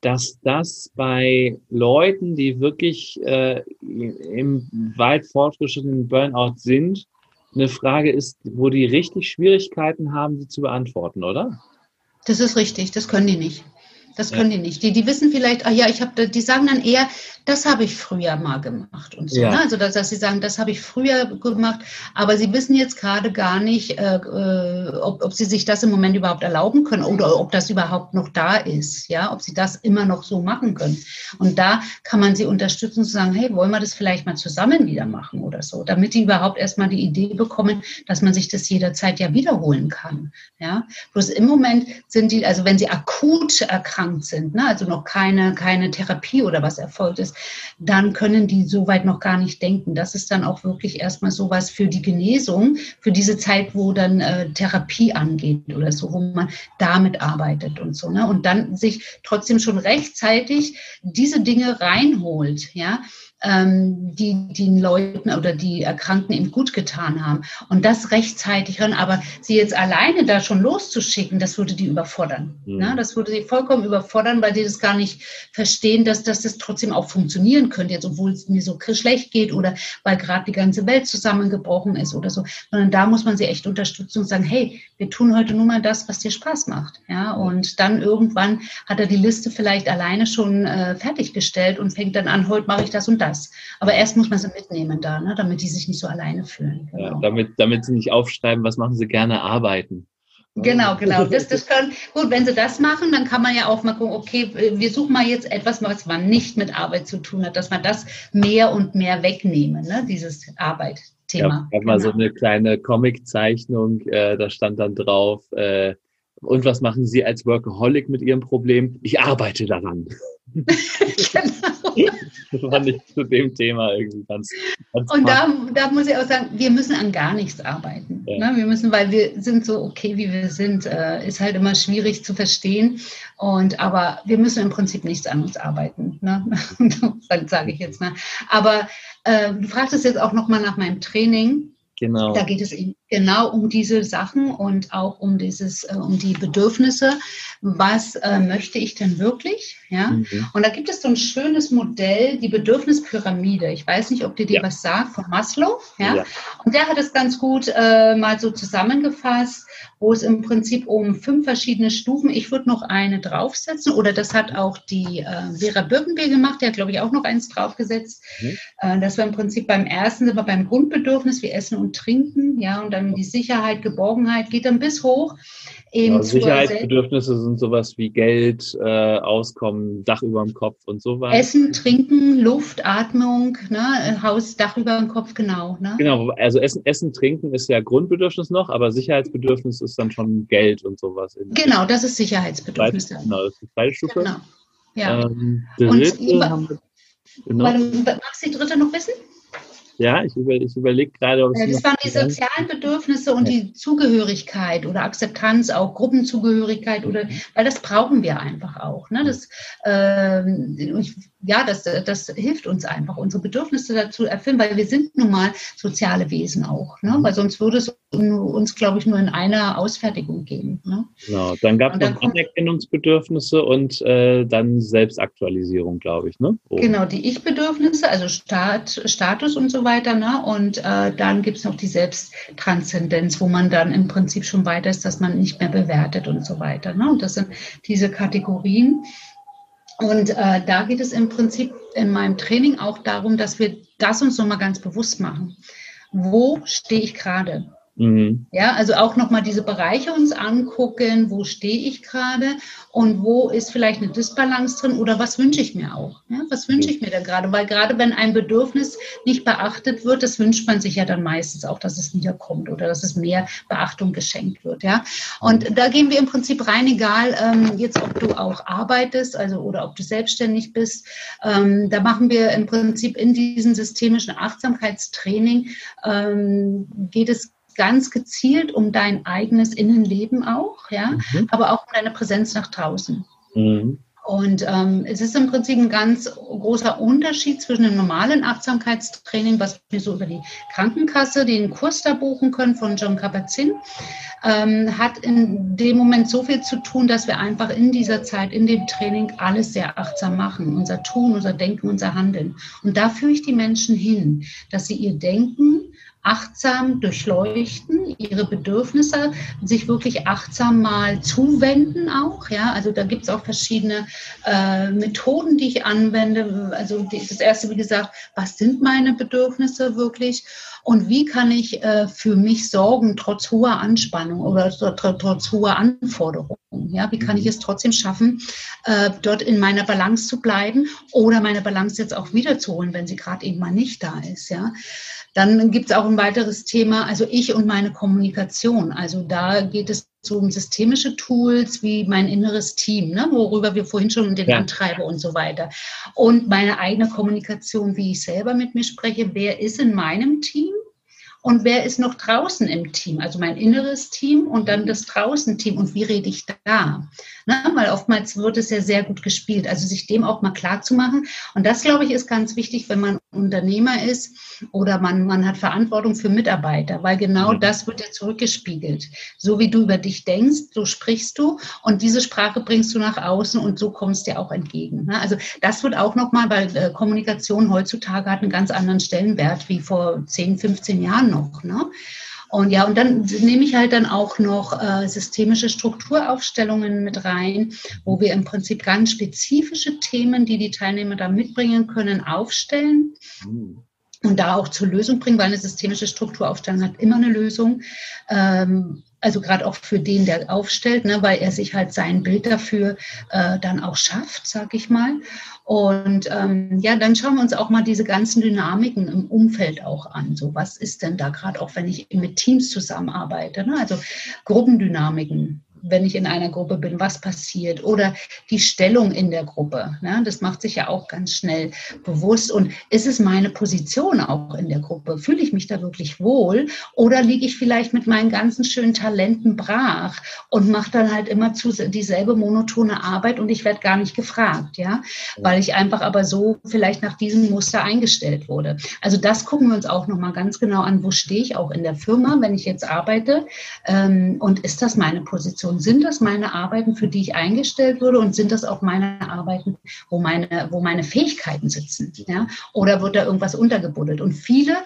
dass das bei Leuten, die wirklich äh, im weit fortgeschrittenen Burnout sind, eine Frage ist, wo die richtig Schwierigkeiten haben, sie zu beantworten, oder? Das ist richtig, das können die nicht. Das können ja. die nicht. Die, die wissen vielleicht, ah ja, ich habe, die sagen dann eher, das habe ich früher mal gemacht und so. Ja. Ne? Also dass, dass, sie sagen, das habe ich früher gemacht, aber sie wissen jetzt gerade gar nicht, äh, äh, ob, ob sie sich das im Moment überhaupt erlauben können oder ob das überhaupt noch da ist, ja, ob sie das immer noch so machen können. Und da kann man sie unterstützen zu sagen, hey, wollen wir das vielleicht mal zusammen wieder machen oder so, damit die überhaupt erstmal die Idee bekommen, dass man sich das jederzeit ja wiederholen kann. Ja, bloß im Moment sind die, also wenn sie akut erkrankt sind, ne, also noch keine, keine Therapie oder was erfolgt ist, dann können die soweit noch gar nicht denken. Das ist dann auch wirklich erstmal sowas für die Genesung, für diese Zeit, wo dann äh, Therapie angeht oder so, wo man damit arbeitet und so. Ne? Und dann sich trotzdem schon rechtzeitig diese Dinge reinholt, ja ähm, die den Leuten oder die Erkrankten eben gut getan haben. Und das rechtzeitig hören, aber sie jetzt alleine da schon loszuschicken, das würde die überfordern. Mhm. Ne? Das würde sie vollkommen überfordern, weil die das gar nicht verstehen, dass, dass das trotzdem auch funktionieren könnte, jetzt obwohl es mir so schlecht geht oder weil gerade die ganze Welt zusammengebrochen ist oder so. Sondern da muss man sie echt unterstützen und sagen, hey, wir tun heute nur mal das, was dir Spaß macht. Ja, und dann irgendwann hat er die Liste vielleicht alleine schon äh, fertiggestellt und fängt dann an, heute mache ich das und das das. Aber erst muss man sie mitnehmen da, ne, damit die sich nicht so alleine fühlen. Genau. Ja, damit, damit sie nicht aufschreiben, was machen sie gerne arbeiten. Genau, genau. Das, das können, gut, wenn Sie das machen, dann kann man ja auch mal gucken, okay, wir suchen mal jetzt etwas, was man nicht mit Arbeit zu tun hat, dass man das mehr und mehr wegnehmen, ne, dieses Arbeit-Thema. Ja, mal so genau. eine kleine Comic-Zeichnung, äh, da stand dann drauf, äh, und was machen Sie als Workaholic mit Ihrem Problem? Ich arbeite daran. genau. Das fand ich zu dem Thema irgendwie ganz. ganz und da, da, muss ich auch sagen, wir müssen an gar nichts arbeiten. Ja. Ne? Wir müssen, weil wir sind so okay, wie wir sind, äh, ist halt immer schwierig zu verstehen. Und aber wir müssen im Prinzip nichts an uns arbeiten. Ne? sage ich jetzt mal. Aber äh, du fragtest jetzt auch nochmal nach meinem Training. Genau. Da geht es eben Genau, um diese Sachen und auch um dieses, äh, um die Bedürfnisse. Was äh, möchte ich denn wirklich? Ja. Mhm. Und da gibt es so ein schönes Modell, die Bedürfnispyramide. Ich weiß nicht, ob dir die ja. was sagt, von Maslow. Ja? ja. Und der hat es ganz gut äh, mal so zusammengefasst, wo es im Prinzip um fünf verschiedene Stufen, ich würde noch eine draufsetzen, oder das hat auch die äh, Vera Birkenbier gemacht, der hat, glaube ich, auch noch eins draufgesetzt. Mhm. Äh, das war im Prinzip beim ersten, sind wir beim Grundbedürfnis, wie Essen und Trinken, ja, und dann die Sicherheit, Geborgenheit geht dann bis hoch. Eben ja, Sicherheitsbedürfnisse sind sowas wie Geld, äh, Auskommen, Dach über dem Kopf und so weiter. Essen, Trinken, Luft, Atmung, ne? Haus, Dach über dem Kopf, genau. Ne? Genau, also Essen, Essen, Trinken ist ja Grundbedürfnis noch, aber Sicherheitsbedürfnis ist dann schon Geld und sowas. Genau, das ist Sicherheitsbedürfnis. Genau, das ist die zweite Stufe. Genau. Ja. Ähm, dritte und, haben wir, genau. Magst du die dritte noch wissen? Ja, ich, über, ich überlege gerade, ob es. Das waren die sozialen Bedürfnisse und die Zugehörigkeit oder Akzeptanz, auch Gruppenzugehörigkeit oder, weil das brauchen wir einfach auch. Ne? Das, äh, ja, das, das hilft uns einfach, unsere Bedürfnisse dazu erfüllen, weil wir sind nun mal soziale Wesen auch. Ne? Weil sonst würde es uns, glaube ich, nur in einer Ausfertigung geben. Ne? Genau, dann gab es noch Anerkennungsbedürfnisse und äh, dann Selbstaktualisierung, glaube ich. Ne? Oh. Genau, die Ich-Bedürfnisse, also Stat, Status und so weiter. Ne? Und äh, dann gibt es noch die Selbsttranszendenz, wo man dann im Prinzip schon weiter ist, dass man nicht mehr bewertet und so weiter. Ne? Und das sind diese Kategorien. Und äh, da geht es im Prinzip in meinem Training auch darum, dass wir das uns nochmal ganz bewusst machen. Wo stehe ich gerade? Mhm. Ja, also auch nochmal diese Bereiche uns angucken, wo stehe ich gerade und wo ist vielleicht eine Disbalance drin oder was wünsche ich mir auch? Ja, was wünsche ich mir da gerade? Weil gerade wenn ein Bedürfnis nicht beachtet wird, das wünscht man sich ja dann meistens auch, dass es wiederkommt oder dass es mehr Beachtung geschenkt wird. Ja, und da gehen wir im Prinzip rein, egal ähm, jetzt, ob du auch arbeitest, also oder ob du selbstständig bist. Ähm, da machen wir im Prinzip in diesem systemischen Achtsamkeitstraining ähm, geht es ganz gezielt um dein eigenes Innenleben auch, ja, mhm. aber auch um deine Präsenz nach draußen. Mhm. Und ähm, es ist im Prinzip ein ganz großer Unterschied zwischen einem normalen Achtsamkeitstraining, was wir so über die Krankenkasse den Kurs da buchen können von John Kabat-Zinn, ähm, hat in dem Moment so viel zu tun, dass wir einfach in dieser Zeit, in dem Training alles sehr achtsam machen. Unser Tun, unser Denken, unser Handeln. Und da führe ich die Menschen hin, dass sie ihr Denken achtsam durchleuchten, ihre Bedürfnisse, sich wirklich achtsam mal zuwenden auch. Ja, also da gibt es auch verschiedene äh, Methoden, die ich anwende. Also die, das erste, wie gesagt, was sind meine Bedürfnisse wirklich? Und wie kann ich äh, für mich sorgen, trotz hoher Anspannung oder trotz, trotz hoher Anforderungen? Ja, wie kann ich mhm. es trotzdem schaffen, äh, dort in meiner Balance zu bleiben oder meine Balance jetzt auch wiederzuholen, wenn sie gerade eben mal nicht da ist? Ja, dann gibt es auch ein weiteres Thema, also ich und meine Kommunikation. Also da geht es um systemische Tools wie mein inneres Team, ne, worüber wir vorhin schon den ja. Antreiber und so weiter. Und meine eigene Kommunikation, wie ich selber mit mir spreche. Wer ist in meinem Team? Und wer ist noch draußen im Team, also mein inneres Team und dann das Draußen-Team und wie rede ich da? Na, weil oftmals wird es ja sehr gut gespielt, also sich dem auch mal klar zu machen. Und das, glaube ich, ist ganz wichtig, wenn man Unternehmer ist oder man, man hat Verantwortung für Mitarbeiter, weil genau mhm. das wird ja zurückgespiegelt. So wie du über dich denkst, so sprichst du und diese Sprache bringst du nach außen und so kommst dir auch entgegen. Also das wird auch nochmal, weil äh, Kommunikation heutzutage hat einen ganz anderen Stellenwert wie vor 10, 15 Jahren noch. Ne? Und ja, und dann nehme ich halt dann auch noch äh, systemische Strukturaufstellungen mit rein, wo wir im Prinzip ganz spezifische Themen, die die Teilnehmer da mitbringen können, aufstellen. Mhm und da auch zur Lösung bringen, weil eine systemische Strukturaufstellung hat immer eine Lösung. Ähm, also gerade auch für den, der aufstellt, ne, weil er sich halt sein Bild dafür äh, dann auch schafft, sag ich mal. Und ähm, ja, dann schauen wir uns auch mal diese ganzen Dynamiken im Umfeld auch an. So, was ist denn da gerade auch, wenn ich mit Teams zusammenarbeite? Ne? Also Gruppendynamiken wenn ich in einer Gruppe bin, was passiert oder die Stellung in der Gruppe. Ne? Das macht sich ja auch ganz schnell bewusst. Und ist es meine Position auch in der Gruppe? Fühle ich mich da wirklich wohl oder liege ich vielleicht mit meinen ganzen schönen Talenten brach und mache dann halt immer zu, dieselbe monotone Arbeit und ich werde gar nicht gefragt, ja, weil ich einfach aber so vielleicht nach diesem Muster eingestellt wurde. Also das gucken wir uns auch nochmal ganz genau an, wo stehe ich auch in der Firma, wenn ich jetzt arbeite ähm, und ist das meine Position? Sind das meine Arbeiten, für die ich eingestellt wurde und sind das auch meine Arbeiten, wo meine, wo meine Fähigkeiten sitzen, ja, oder wird da irgendwas untergebuddelt? Und viele,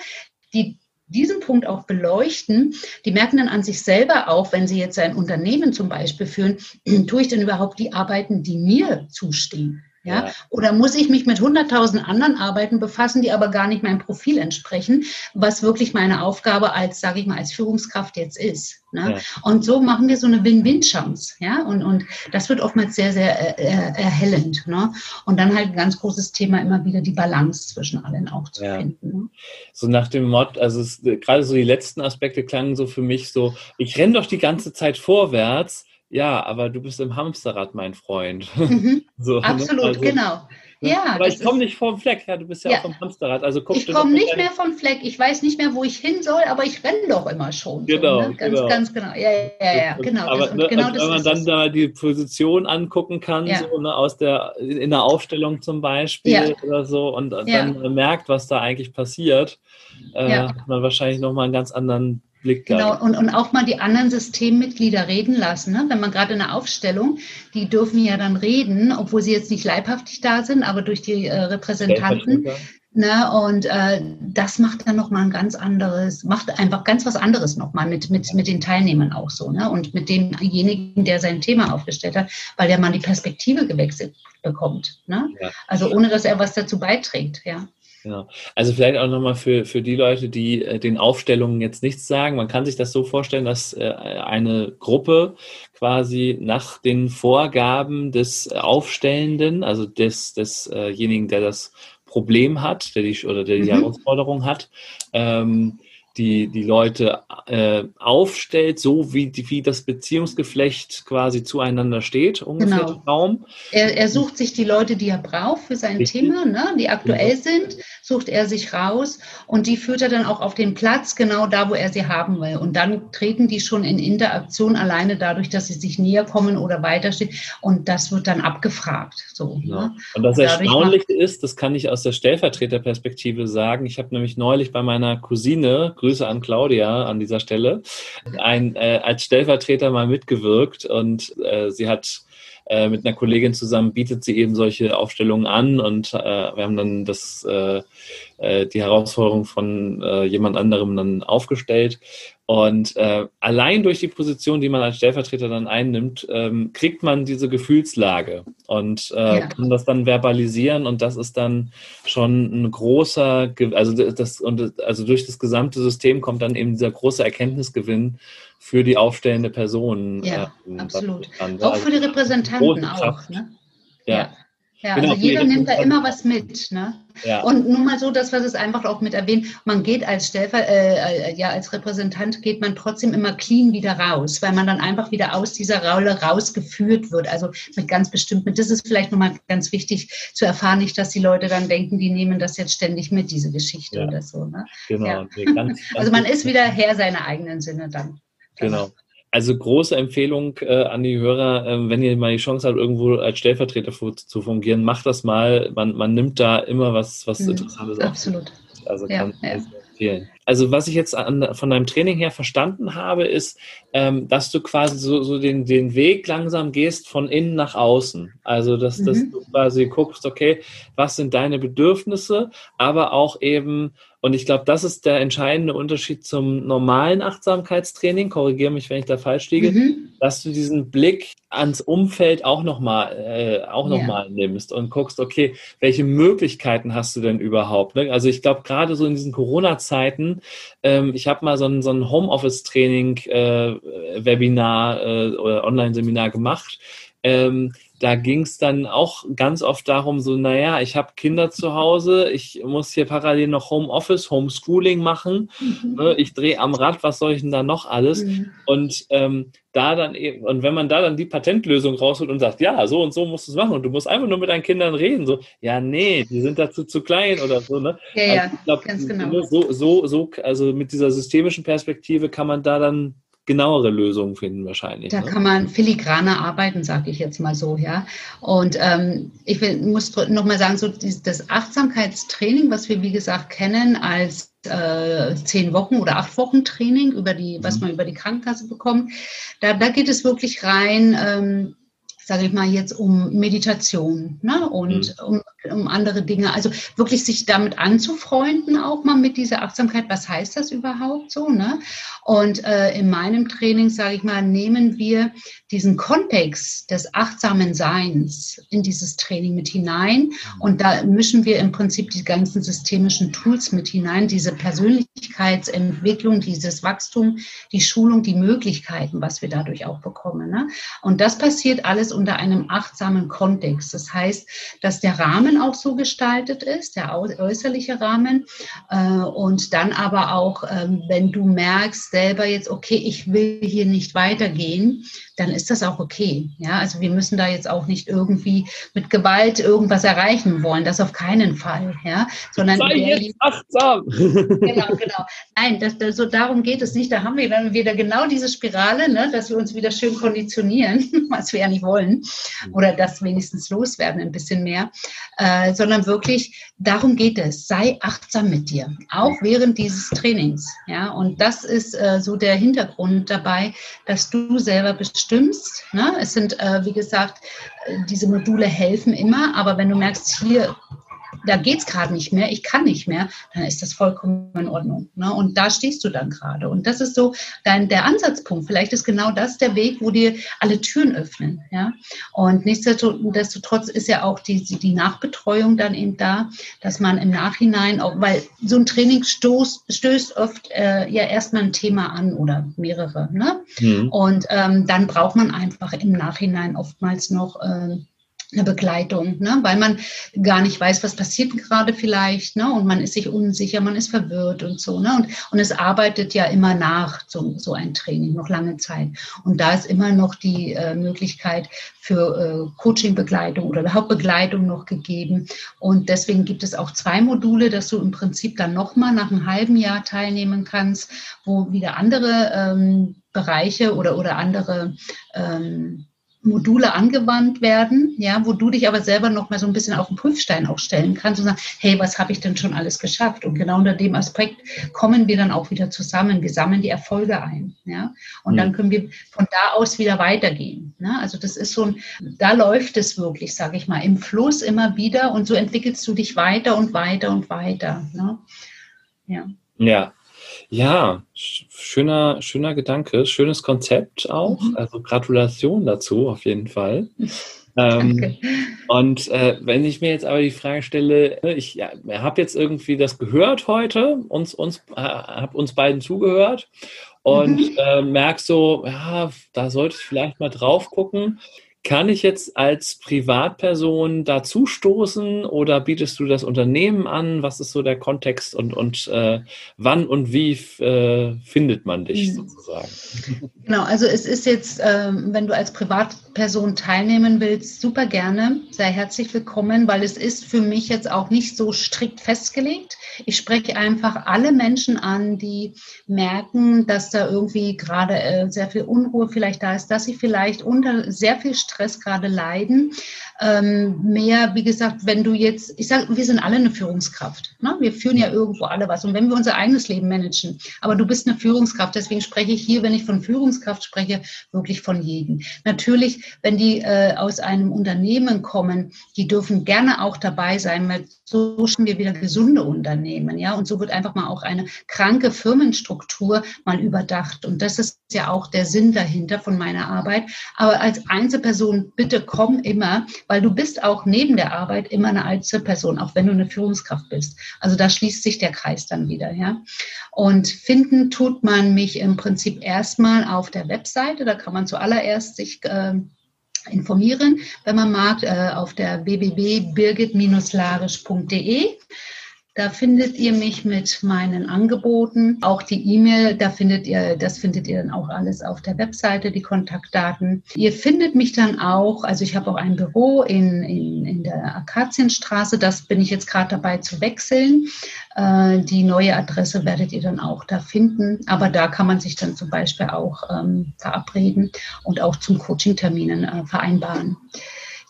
die diesen Punkt auch beleuchten, die merken dann an sich selber auch, wenn sie jetzt ein Unternehmen zum Beispiel führen, tue ich denn überhaupt die Arbeiten, die mir zustehen? Ja? ja? Oder muss ich mich mit 100.000 anderen Arbeiten befassen, die aber gar nicht meinem Profil entsprechen, was wirklich meine Aufgabe als, sage ich mal, als Führungskraft jetzt ist. Ne? Ja. Und so machen wir so eine Win-Win-Chance. Ja? Und, und das wird oftmals sehr, sehr äh, äh, erhellend. Ne? Und dann halt ein ganz großes Thema immer wieder die Balance zwischen allen auch zu ja. finden. Ne? So nach dem Mod, also es, gerade so die letzten Aspekte klangen so für mich so, ich renne doch die ganze Zeit vorwärts, ja, aber du bist im Hamsterrad, mein Freund. Mhm. so, ne? Absolut, ne? also, genau. Ja, aber ich komme nicht vom Fleck, ja, du bist ja, ja. auch vom Hamsterrad. Also ich komme nicht mehr vom Fleck, ich weiß nicht mehr, wo ich hin soll, aber ich renne doch immer schon. Genau, so, ne? ganz, genau. ganz genau. Ja, ja, ja, genau. Aber das, ne, genau also, wenn man dann da die Position angucken kann, ja. so, ne, aus der, in der Aufstellung zum Beispiel ja. oder so, und dann merkt, was da eigentlich passiert, äh, hat man wahrscheinlich nochmal einen ganz anderen Blick genau, und, und auch mal die anderen Systemmitglieder reden lassen. Ne? Wenn man gerade in der Aufstellung, die dürfen ja dann reden, obwohl sie jetzt nicht leibhaftig da sind, aber durch die äh, Repräsentanten. Ne, und äh, das macht dann nochmal ein ganz anderes, macht einfach ganz was anderes nochmal mit, mit, mit den Teilnehmern auch so, ne? Und mit demjenigen, der sein Thema aufgestellt hat, weil der mal die Perspektive gewechselt bekommt. Ne? Ja. Also ohne dass er was dazu beiträgt, ja. Ja, also vielleicht auch nochmal für, für die Leute, die äh, den Aufstellungen jetzt nichts sagen. Man kann sich das so vorstellen, dass äh, eine Gruppe quasi nach den Vorgaben des Aufstellenden, also des, desjenigen, der das Problem hat, der die, oder der die mhm. Herausforderung hat, ähm, die, die Leute äh, aufstellt, so wie, wie das Beziehungsgeflecht quasi zueinander steht, ungefähr genau. Raum. Er, er sucht sich die Leute, die er braucht für sein Richtig. Thema, ne, die aktuell mhm. sind, sucht er sich raus und die führt er dann auch auf den Platz, genau da, wo er sie haben will. Und dann treten die schon in Interaktion alleine dadurch, dass sie sich näher kommen oder weiterstehen. Und das wird dann abgefragt. So, ja. ne? Und das Erstaunliche ist, das kann ich aus der Stellvertreterperspektive sagen. Ich habe nämlich neulich bei meiner Cousine, Grüße an Claudia an dieser Stelle, ein, äh, als Stellvertreter mal mitgewirkt und äh, sie hat äh, mit einer Kollegin zusammen bietet sie eben solche Aufstellungen an und äh, wir haben dann das, äh, die Herausforderung von äh, jemand anderem dann aufgestellt. Und äh, allein durch die Position, die man als Stellvertreter dann einnimmt, ähm, kriegt man diese Gefühlslage und äh, ja. kann das dann verbalisieren und das ist dann schon ein großer, also das und also durch das gesamte System kommt dann eben dieser große Erkenntnisgewinn für die aufstellende Person. Ja, äh, absolut. Auch für die Repräsentanten auch. Ne? Ja. ja. Ja, genau, also jeder nimmt da immer was mit. Ne? Ja. Und nur mal so, dass wir das einfach auch mit erwähnen, man geht als Stellver äh, ja, als Repräsentant geht man trotzdem immer clean wieder raus, weil man dann einfach wieder aus dieser Rolle rausgeführt wird. Also mit ganz bestimmten, das ist vielleicht nochmal ganz wichtig zu erfahren, nicht, dass die Leute dann denken, die nehmen das jetzt ständig mit, diese Geschichte ja. oder so. Ne? Genau. Ja. Ganz, ganz also man ist wieder Herr seiner eigenen Sinne dann. Genau. Also große Empfehlung äh, an die Hörer, äh, wenn ihr mal die Chance habt, irgendwo als Stellvertreter zu fungieren, macht das mal. Man, man nimmt da immer was, was mhm, Interessantes Absolut. Also kann ja, ja. empfehlen. Also was ich jetzt an, von deinem Training her verstanden habe, ist, ähm, dass du quasi so, so den, den Weg langsam gehst von innen nach außen. Also dass, mhm. dass du quasi guckst, okay, was sind deine Bedürfnisse, aber auch eben und ich glaube, das ist der entscheidende Unterschied zum normalen Achtsamkeitstraining. Korrigiere mich, wenn ich da falsch liege, mhm. dass du diesen Blick ans Umfeld auch nochmal äh, auch noch ja. nimmst und guckst, okay, welche Möglichkeiten hast du denn überhaupt? Ne? Also ich glaube, gerade so in diesen Corona-Zeiten, ähm, ich habe mal so ein, so ein Homeoffice-Training, äh, Webinar äh, oder Online-Seminar gemacht ähm, da ging es dann auch ganz oft darum, so, naja, ich habe Kinder zu Hause, ich muss hier parallel noch Homeoffice, Homeschooling machen, mhm. ne, ich drehe am Rad, was soll ich denn da noch alles? Mhm. Und ähm, da dann eben, und wenn man da dann die Patentlösung rausholt und sagt, ja, so und so musst du es machen und du musst einfach nur mit deinen Kindern reden, so, ja, nee, die sind dazu zu klein oder so, ne? Ja, also, ja, glaub, ganz genau. So, so, so, also mit dieser systemischen Perspektive kann man da dann genauere Lösungen finden wahrscheinlich. Da ne? kann man filigraner arbeiten, sage ich jetzt mal so, ja. Und ähm, ich will, muss nochmal sagen, so das Achtsamkeitstraining, was wir wie gesagt kennen als äh, zehn Wochen oder acht Wochen Training über die, was mhm. man über die Krankenkasse bekommt, da, da geht es wirklich rein. Ähm, sage ich mal jetzt um Meditation ne? und mhm. um um andere Dinge. Also wirklich sich damit anzufreunden, auch mal mit dieser Achtsamkeit. Was heißt das überhaupt so? Ne? Und äh, in meinem Training, sage ich mal, nehmen wir diesen Kontext des achtsamen Seins in dieses Training mit hinein. Und da mischen wir im Prinzip die ganzen systemischen Tools mit hinein, diese Persönlichkeitsentwicklung, dieses Wachstum, die Schulung, die Möglichkeiten, was wir dadurch auch bekommen. Ne? Und das passiert alles unter einem achtsamen Kontext. Das heißt, dass der Rahmen Rahmen auch so gestaltet ist, der äußerliche Rahmen. Äh, und dann aber auch, ähm, wenn du merkst selber jetzt, okay, ich will hier nicht weitergehen, dann ist das auch okay. Ja, also wir müssen da jetzt auch nicht irgendwie mit Gewalt irgendwas erreichen wollen, das auf keinen Fall. Ja, sondern Sei jetzt achtsam. Genau, genau. Nein, das, das, so darum geht es nicht. Da haben wir dann wieder genau diese Spirale, ne, dass wir uns wieder schön konditionieren, was wir ja nicht wollen, oder das wenigstens loswerden ein bisschen mehr, äh, sondern wirklich darum geht es. Sei achtsam mit dir, auch während dieses Trainings. Ja, und das ist äh, so der Hintergrund dabei, dass du selber bestimmst stimmst. Ne? Es sind, äh, wie gesagt, äh, diese Module helfen immer, aber wenn du merkst, hier da geht es gerade nicht mehr, ich kann nicht mehr, dann ist das vollkommen in Ordnung. Ne? Und da stehst du dann gerade. Und das ist so dein, der Ansatzpunkt. Vielleicht ist genau das der Weg, wo dir alle Türen öffnen. Ja? Und nichtsdestotrotz ist ja auch die, die Nachbetreuung dann eben da, dass man im Nachhinein auch, weil so ein Training stoßt, stößt oft äh, ja erstmal ein Thema an oder mehrere. Ne? Mhm. Und ähm, dann braucht man einfach im Nachhinein oftmals noch äh, eine Begleitung, ne? weil man gar nicht weiß, was passiert gerade vielleicht, ne? und man ist sich unsicher, man ist verwirrt und so. Ne? Und, und es arbeitet ja immer nach, so, so ein Training, noch lange Zeit. Und da ist immer noch die äh, Möglichkeit für äh, Coaching-Begleitung oder überhaupt Begleitung noch gegeben. Und deswegen gibt es auch zwei Module, dass du im Prinzip dann nochmal nach einem halben Jahr teilnehmen kannst, wo wieder andere ähm, Bereiche oder, oder andere ähm, Module angewandt werden, ja, wo du dich aber selber noch mal so ein bisschen auf den Prüfstein auch stellen kannst und sagen, hey, was habe ich denn schon alles geschafft? Und genau unter dem Aspekt kommen wir dann auch wieder zusammen. Wir sammeln die Erfolge ein, ja, und mhm. dann können wir von da aus wieder weitergehen. Ne? Also das ist so ein, da läuft es wirklich, sage ich mal, im Fluss immer wieder und so entwickelst du dich weiter und weiter und weiter. Ne? Ja. Ja, ja, schöner, schöner Gedanke, schönes Konzept auch. Mhm. Also Gratulation dazu auf jeden Fall. ähm, und äh, wenn ich mir jetzt aber die Frage stelle, ne, ich ja, habe jetzt irgendwie das gehört heute, uns, uns, äh, habe uns beiden zugehört und mhm. äh, merke so, ja, da sollte ich vielleicht mal drauf gucken. Kann ich jetzt als Privatperson dazu stoßen oder bietest du das Unternehmen an? Was ist so der Kontext und, und äh, wann und wie äh, findet man dich mhm. sozusagen? Genau, also es ist jetzt, ähm, wenn du als Privatperson teilnehmen willst, super gerne, sei herzlich willkommen, weil es ist für mich jetzt auch nicht so strikt festgelegt. Ich spreche einfach alle Menschen an, die merken, dass da irgendwie gerade äh, sehr viel Unruhe vielleicht da ist, dass sie vielleicht unter sehr viel Stress gerade leiden. Ähm, mehr, wie gesagt, wenn du jetzt, ich sage, wir sind alle eine Führungskraft. Ne? Wir führen ja irgendwo alle was. Und wenn wir unser eigenes Leben managen, aber du bist eine Führungskraft, deswegen spreche ich hier, wenn ich von Führungskraft spreche, wirklich von jedem. Natürlich, wenn die äh, aus einem Unternehmen kommen, die dürfen gerne auch dabei sein, weil so schaffen wir wieder gesunde Unternehmen, ja. Und so wird einfach mal auch eine kranke Firmenstruktur mal überdacht. Und das ist ja auch der Sinn dahinter von meiner Arbeit. Aber als Einzelperson, bitte komm immer, weil du bist auch neben der Arbeit immer eine Einzelperson, auch wenn du eine Führungskraft bist. Also da schließt sich der Kreis dann wieder, ja. Und finden tut man mich im Prinzip erstmal auf der Webseite. Da kann man zuallererst sich äh, informieren, wenn man mag, äh, auf der www.birgit-larisch.de. Da findet ihr mich mit meinen Angeboten. Auch die E-Mail, da findet ihr, das findet ihr dann auch alles auf der Webseite, die Kontaktdaten. Ihr findet mich dann auch, also ich habe auch ein Büro in, in, in der Akazienstraße. Das bin ich jetzt gerade dabei zu wechseln. Äh, die neue Adresse werdet ihr dann auch da finden. Aber da kann man sich dann zum Beispiel auch ähm, verabreden und auch zum Coaching-Terminen äh, vereinbaren.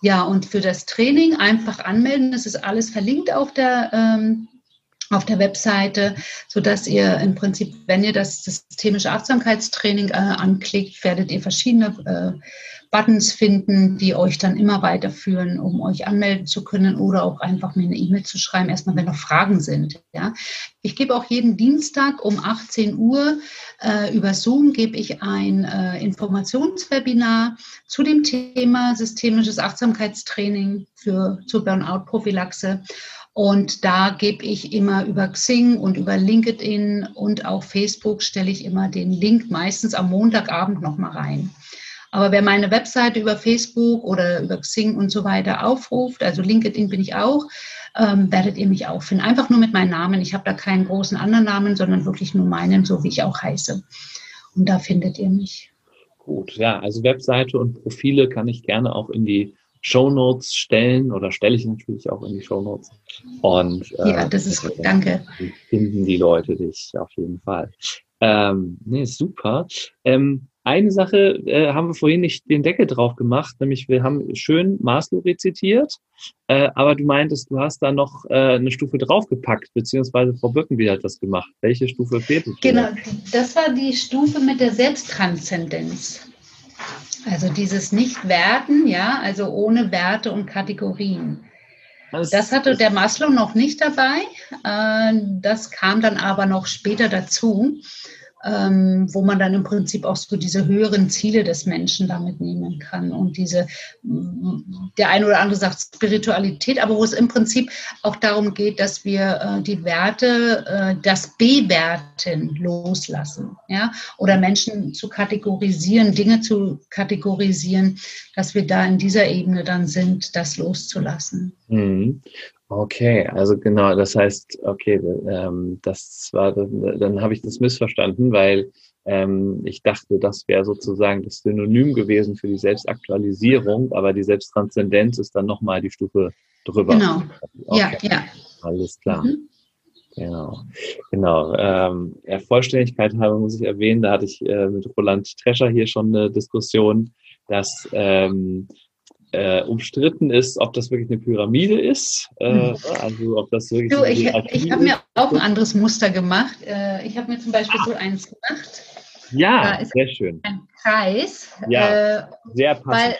Ja, und für das Training einfach anmelden. Das ist alles verlinkt auf der, ähm, auf der Webseite, so dass ihr im Prinzip, wenn ihr das systemische Achtsamkeitstraining äh, anklickt, werdet ihr verschiedene äh, Buttons finden, die euch dann immer weiterführen, um euch anmelden zu können oder auch einfach mir eine E-Mail zu schreiben, erstmal, wenn noch Fragen sind. Ja. Ich gebe auch jeden Dienstag um 18 Uhr äh, über Zoom gebe ich ein äh, Informationswebinar zu dem Thema systemisches Achtsamkeitstraining für zur Burnout-Prophylaxe. Und da gebe ich immer über Xing und über LinkedIn und auch Facebook stelle ich immer den Link meistens am Montagabend nochmal rein. Aber wer meine Webseite über Facebook oder über Xing und so weiter aufruft, also LinkedIn bin ich auch, ähm, werdet ihr mich auch finden. Einfach nur mit meinem Namen. Ich habe da keinen großen anderen Namen, sondern wirklich nur meinen, so wie ich auch heiße. Und da findet ihr mich. Gut, ja, also Webseite und Profile kann ich gerne auch in die Show Notes stellen oder stelle ich natürlich auch in die Show Notes. Und äh, ja, das ist gut, danke. Finden die Leute dich auf jeden Fall. Ähm, nee, super. Ähm, eine Sache äh, haben wir vorhin nicht den Deckel drauf gemacht, nämlich wir haben schön Maslow rezitiert, äh, aber du meintest, du hast da noch äh, eine Stufe draufgepackt, beziehungsweise Frau Birkenbiel hat das gemacht. Welche Stufe fehlt? Genau, das war die Stufe mit der Selbsttranszendenz. Also dieses Nicht-Werten, ja, also ohne Werte und Kategorien. Das hatte der Maslow noch nicht dabei. Äh, das kam dann aber noch später dazu ähm, wo man dann im Prinzip auch so diese höheren Ziele des Menschen damit nehmen kann und diese, der eine oder andere sagt Spiritualität, aber wo es im Prinzip auch darum geht, dass wir äh, die Werte, äh, das Bewerten loslassen, ja, oder Menschen zu kategorisieren, Dinge zu kategorisieren, dass wir da in dieser Ebene dann sind, das loszulassen. Mhm. Okay, also genau, das heißt, okay, ähm, das war, dann, dann habe ich das missverstanden, weil ähm, ich dachte, das wäre sozusagen das Synonym gewesen für die Selbstaktualisierung, aber die Selbsttranszendenz ist dann nochmal die Stufe drüber. Genau, okay. ja, ja. Alles klar. Mhm. Genau, genau. Ähm, ja, Vollständigkeit habe muss ich erwähnen, da hatte ich äh, mit Roland Trescher hier schon eine Diskussion, dass ähm, äh, umstritten ist, ob das wirklich eine Pyramide ist. Äh, hm. also ob das wirklich. Du, ich, ich habe mir auch ein anderes Muster gemacht. Äh, ich habe mir zum Beispiel ah. so eins gemacht. Ja, sehr schön. Ein Kreis. Ja, äh, sehr passend. Weil,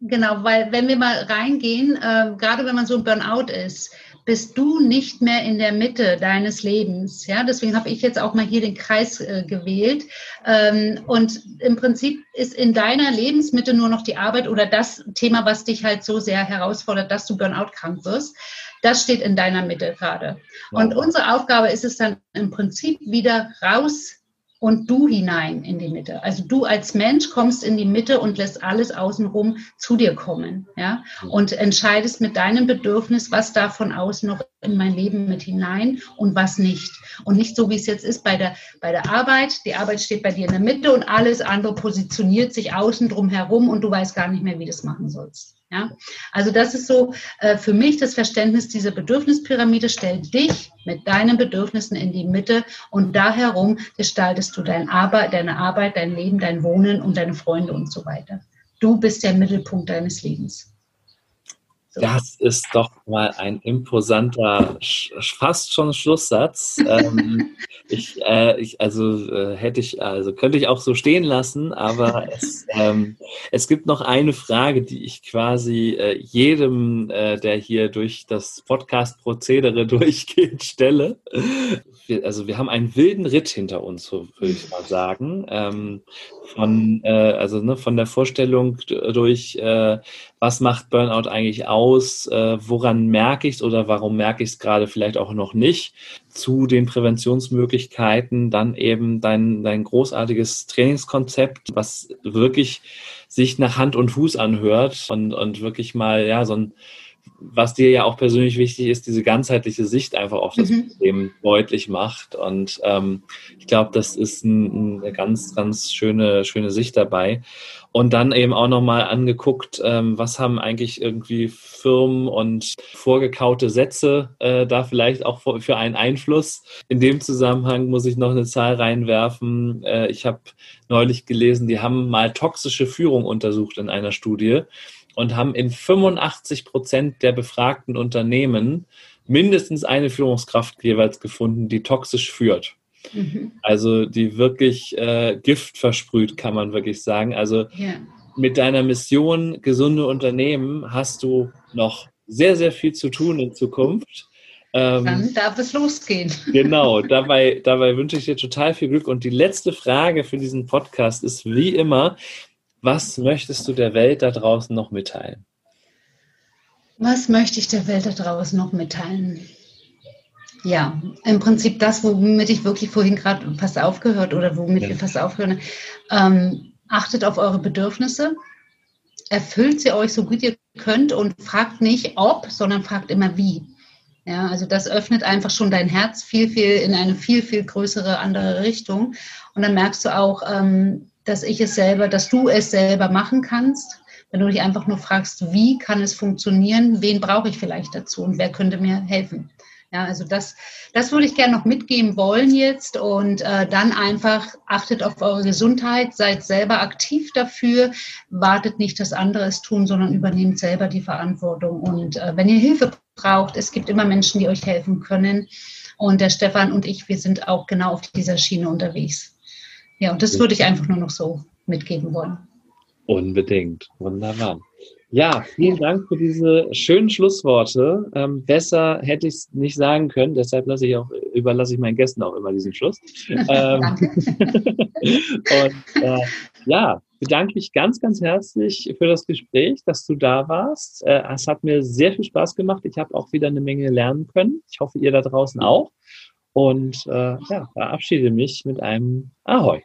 genau, weil wenn wir mal reingehen, äh, gerade wenn man so ein Burnout ist, bist du nicht mehr in der Mitte deines Lebens. Ja, deswegen habe ich jetzt auch mal hier den Kreis äh, gewählt. Ähm, und im Prinzip ist in deiner Lebensmitte nur noch die Arbeit oder das Thema, was dich halt so sehr herausfordert, dass du Burnout krank wirst. Das steht in deiner Mitte gerade. Und unsere Aufgabe ist es dann im Prinzip wieder raus und du hinein in die Mitte. Also du als Mensch kommst in die Mitte und lässt alles außenrum zu dir kommen, ja, und entscheidest mit deinem Bedürfnis, was da von außen noch in mein Leben mit hinein und was nicht. Und nicht so, wie es jetzt ist bei der, bei der Arbeit. Die Arbeit steht bei dir in der Mitte und alles andere positioniert sich außen drum herum und du weißt gar nicht mehr, wie du es machen sollst. Ja? Also das ist so äh, für mich das Verständnis dieser Bedürfnispyramide. Stell dich mit deinen Bedürfnissen in die Mitte und da herum gestaltest du dein Arbeit, deine Arbeit, dein Leben, dein Wohnen und deine Freunde und so weiter. Du bist der Mittelpunkt deines Lebens. Das ist doch mal ein imposanter, fast schon Schlusssatz. ähm, ich, äh, ich, also äh, hätte ich, also könnte ich auch so stehen lassen, aber es, ähm, es gibt noch eine Frage, die ich quasi äh, jedem, äh, der hier durch das Podcast-Prozedere durchgeht, stelle. Wir, also wir haben einen wilden Ritt hinter uns, so würde ich mal sagen. Ähm, von, äh, also ne, von der Vorstellung durch, äh, was macht Burnout eigentlich aus, äh, woran merke ich es oder warum merke ich es gerade vielleicht auch noch nicht, zu den Präventionsmöglichkeiten, dann eben dein, dein großartiges Trainingskonzept, was wirklich sich nach Hand und Fuß anhört und, und wirklich mal, ja, so ein, was dir ja auch persönlich wichtig ist, diese ganzheitliche Sicht einfach auf das mhm. Problem deutlich macht. Und ähm, ich glaube, das ist ein, eine ganz, ganz schöne, schöne Sicht dabei. Und dann eben auch nochmal angeguckt, ähm, was haben eigentlich irgendwie Firmen und vorgekaute Sätze äh, da vielleicht auch für, einen Einfluss. In dem Zusammenhang muss ich noch eine Zahl reinwerfen. Äh, ich habe neulich gelesen, die haben mal toxische Führung untersucht in einer Studie und haben in 85 Prozent der befragten Unternehmen mindestens eine Führungskraft jeweils gefunden, die toxisch führt. Mhm. Also die wirklich äh, Gift versprüht, kann man wirklich sagen. Also ja. mit deiner Mission gesunde Unternehmen hast du noch sehr, sehr viel zu tun in Zukunft. Ähm, Dann darf es losgehen. Genau, dabei, dabei wünsche ich dir total viel Glück. Und die letzte Frage für diesen Podcast ist wie immer, was möchtest du der Welt da draußen noch mitteilen? Was möchte ich der Welt da draußen noch mitteilen? Ja, im Prinzip das, womit ich wirklich vorhin gerade fast aufgehört oder womit ja. wir fast aufhören. Ähm, achtet auf eure Bedürfnisse, erfüllt sie euch so gut ihr könnt und fragt nicht ob, sondern fragt immer wie. Ja, also das öffnet einfach schon dein Herz viel, viel in eine viel, viel größere andere Richtung. Und dann merkst du auch, ähm, dass ich es selber, dass du es selber machen kannst. Wenn du dich einfach nur fragst, wie kann es funktionieren, wen brauche ich vielleicht dazu und wer könnte mir helfen. Ja, also das, das würde ich gerne noch mitgeben wollen jetzt und äh, dann einfach achtet auf eure Gesundheit, seid selber aktiv dafür, wartet nicht, dass andere es tun, sondern übernehmt selber die Verantwortung. Und äh, wenn ihr Hilfe braucht, es gibt immer Menschen, die euch helfen können. Und der Stefan und ich, wir sind auch genau auf dieser Schiene unterwegs. Ja, und das würde ich einfach nur noch so mitgeben wollen. Unbedingt. Wunderbar. Ja, vielen Dank für diese schönen Schlussworte. Ähm, besser hätte ich es nicht sagen können, deshalb lasse ich auch, überlasse ich meinen Gästen auch immer diesen Schluss. ähm, und äh, ja, bedanke mich ganz, ganz herzlich für das Gespräch, dass du da warst. Äh, es hat mir sehr viel Spaß gemacht. Ich habe auch wieder eine Menge lernen können. Ich hoffe, ihr da draußen auch. Und äh, ja, verabschiede mich mit einem Ahoi.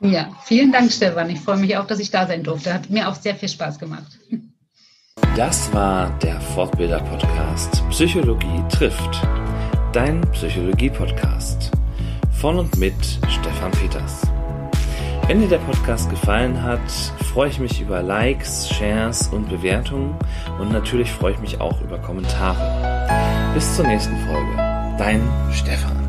Ja, vielen Dank, Stefan. Ich freue mich auch, dass ich da sein durfte. Hat mir auch sehr viel Spaß gemacht. Das war der Fortbilder-Podcast Psychologie trifft. Dein Psychologie-Podcast. Von und mit Stefan Peters. Wenn dir der Podcast gefallen hat, freue ich mich über Likes, Shares und Bewertungen und natürlich freue ich mich auch über Kommentare. Bis zur nächsten Folge. Dein Stefan.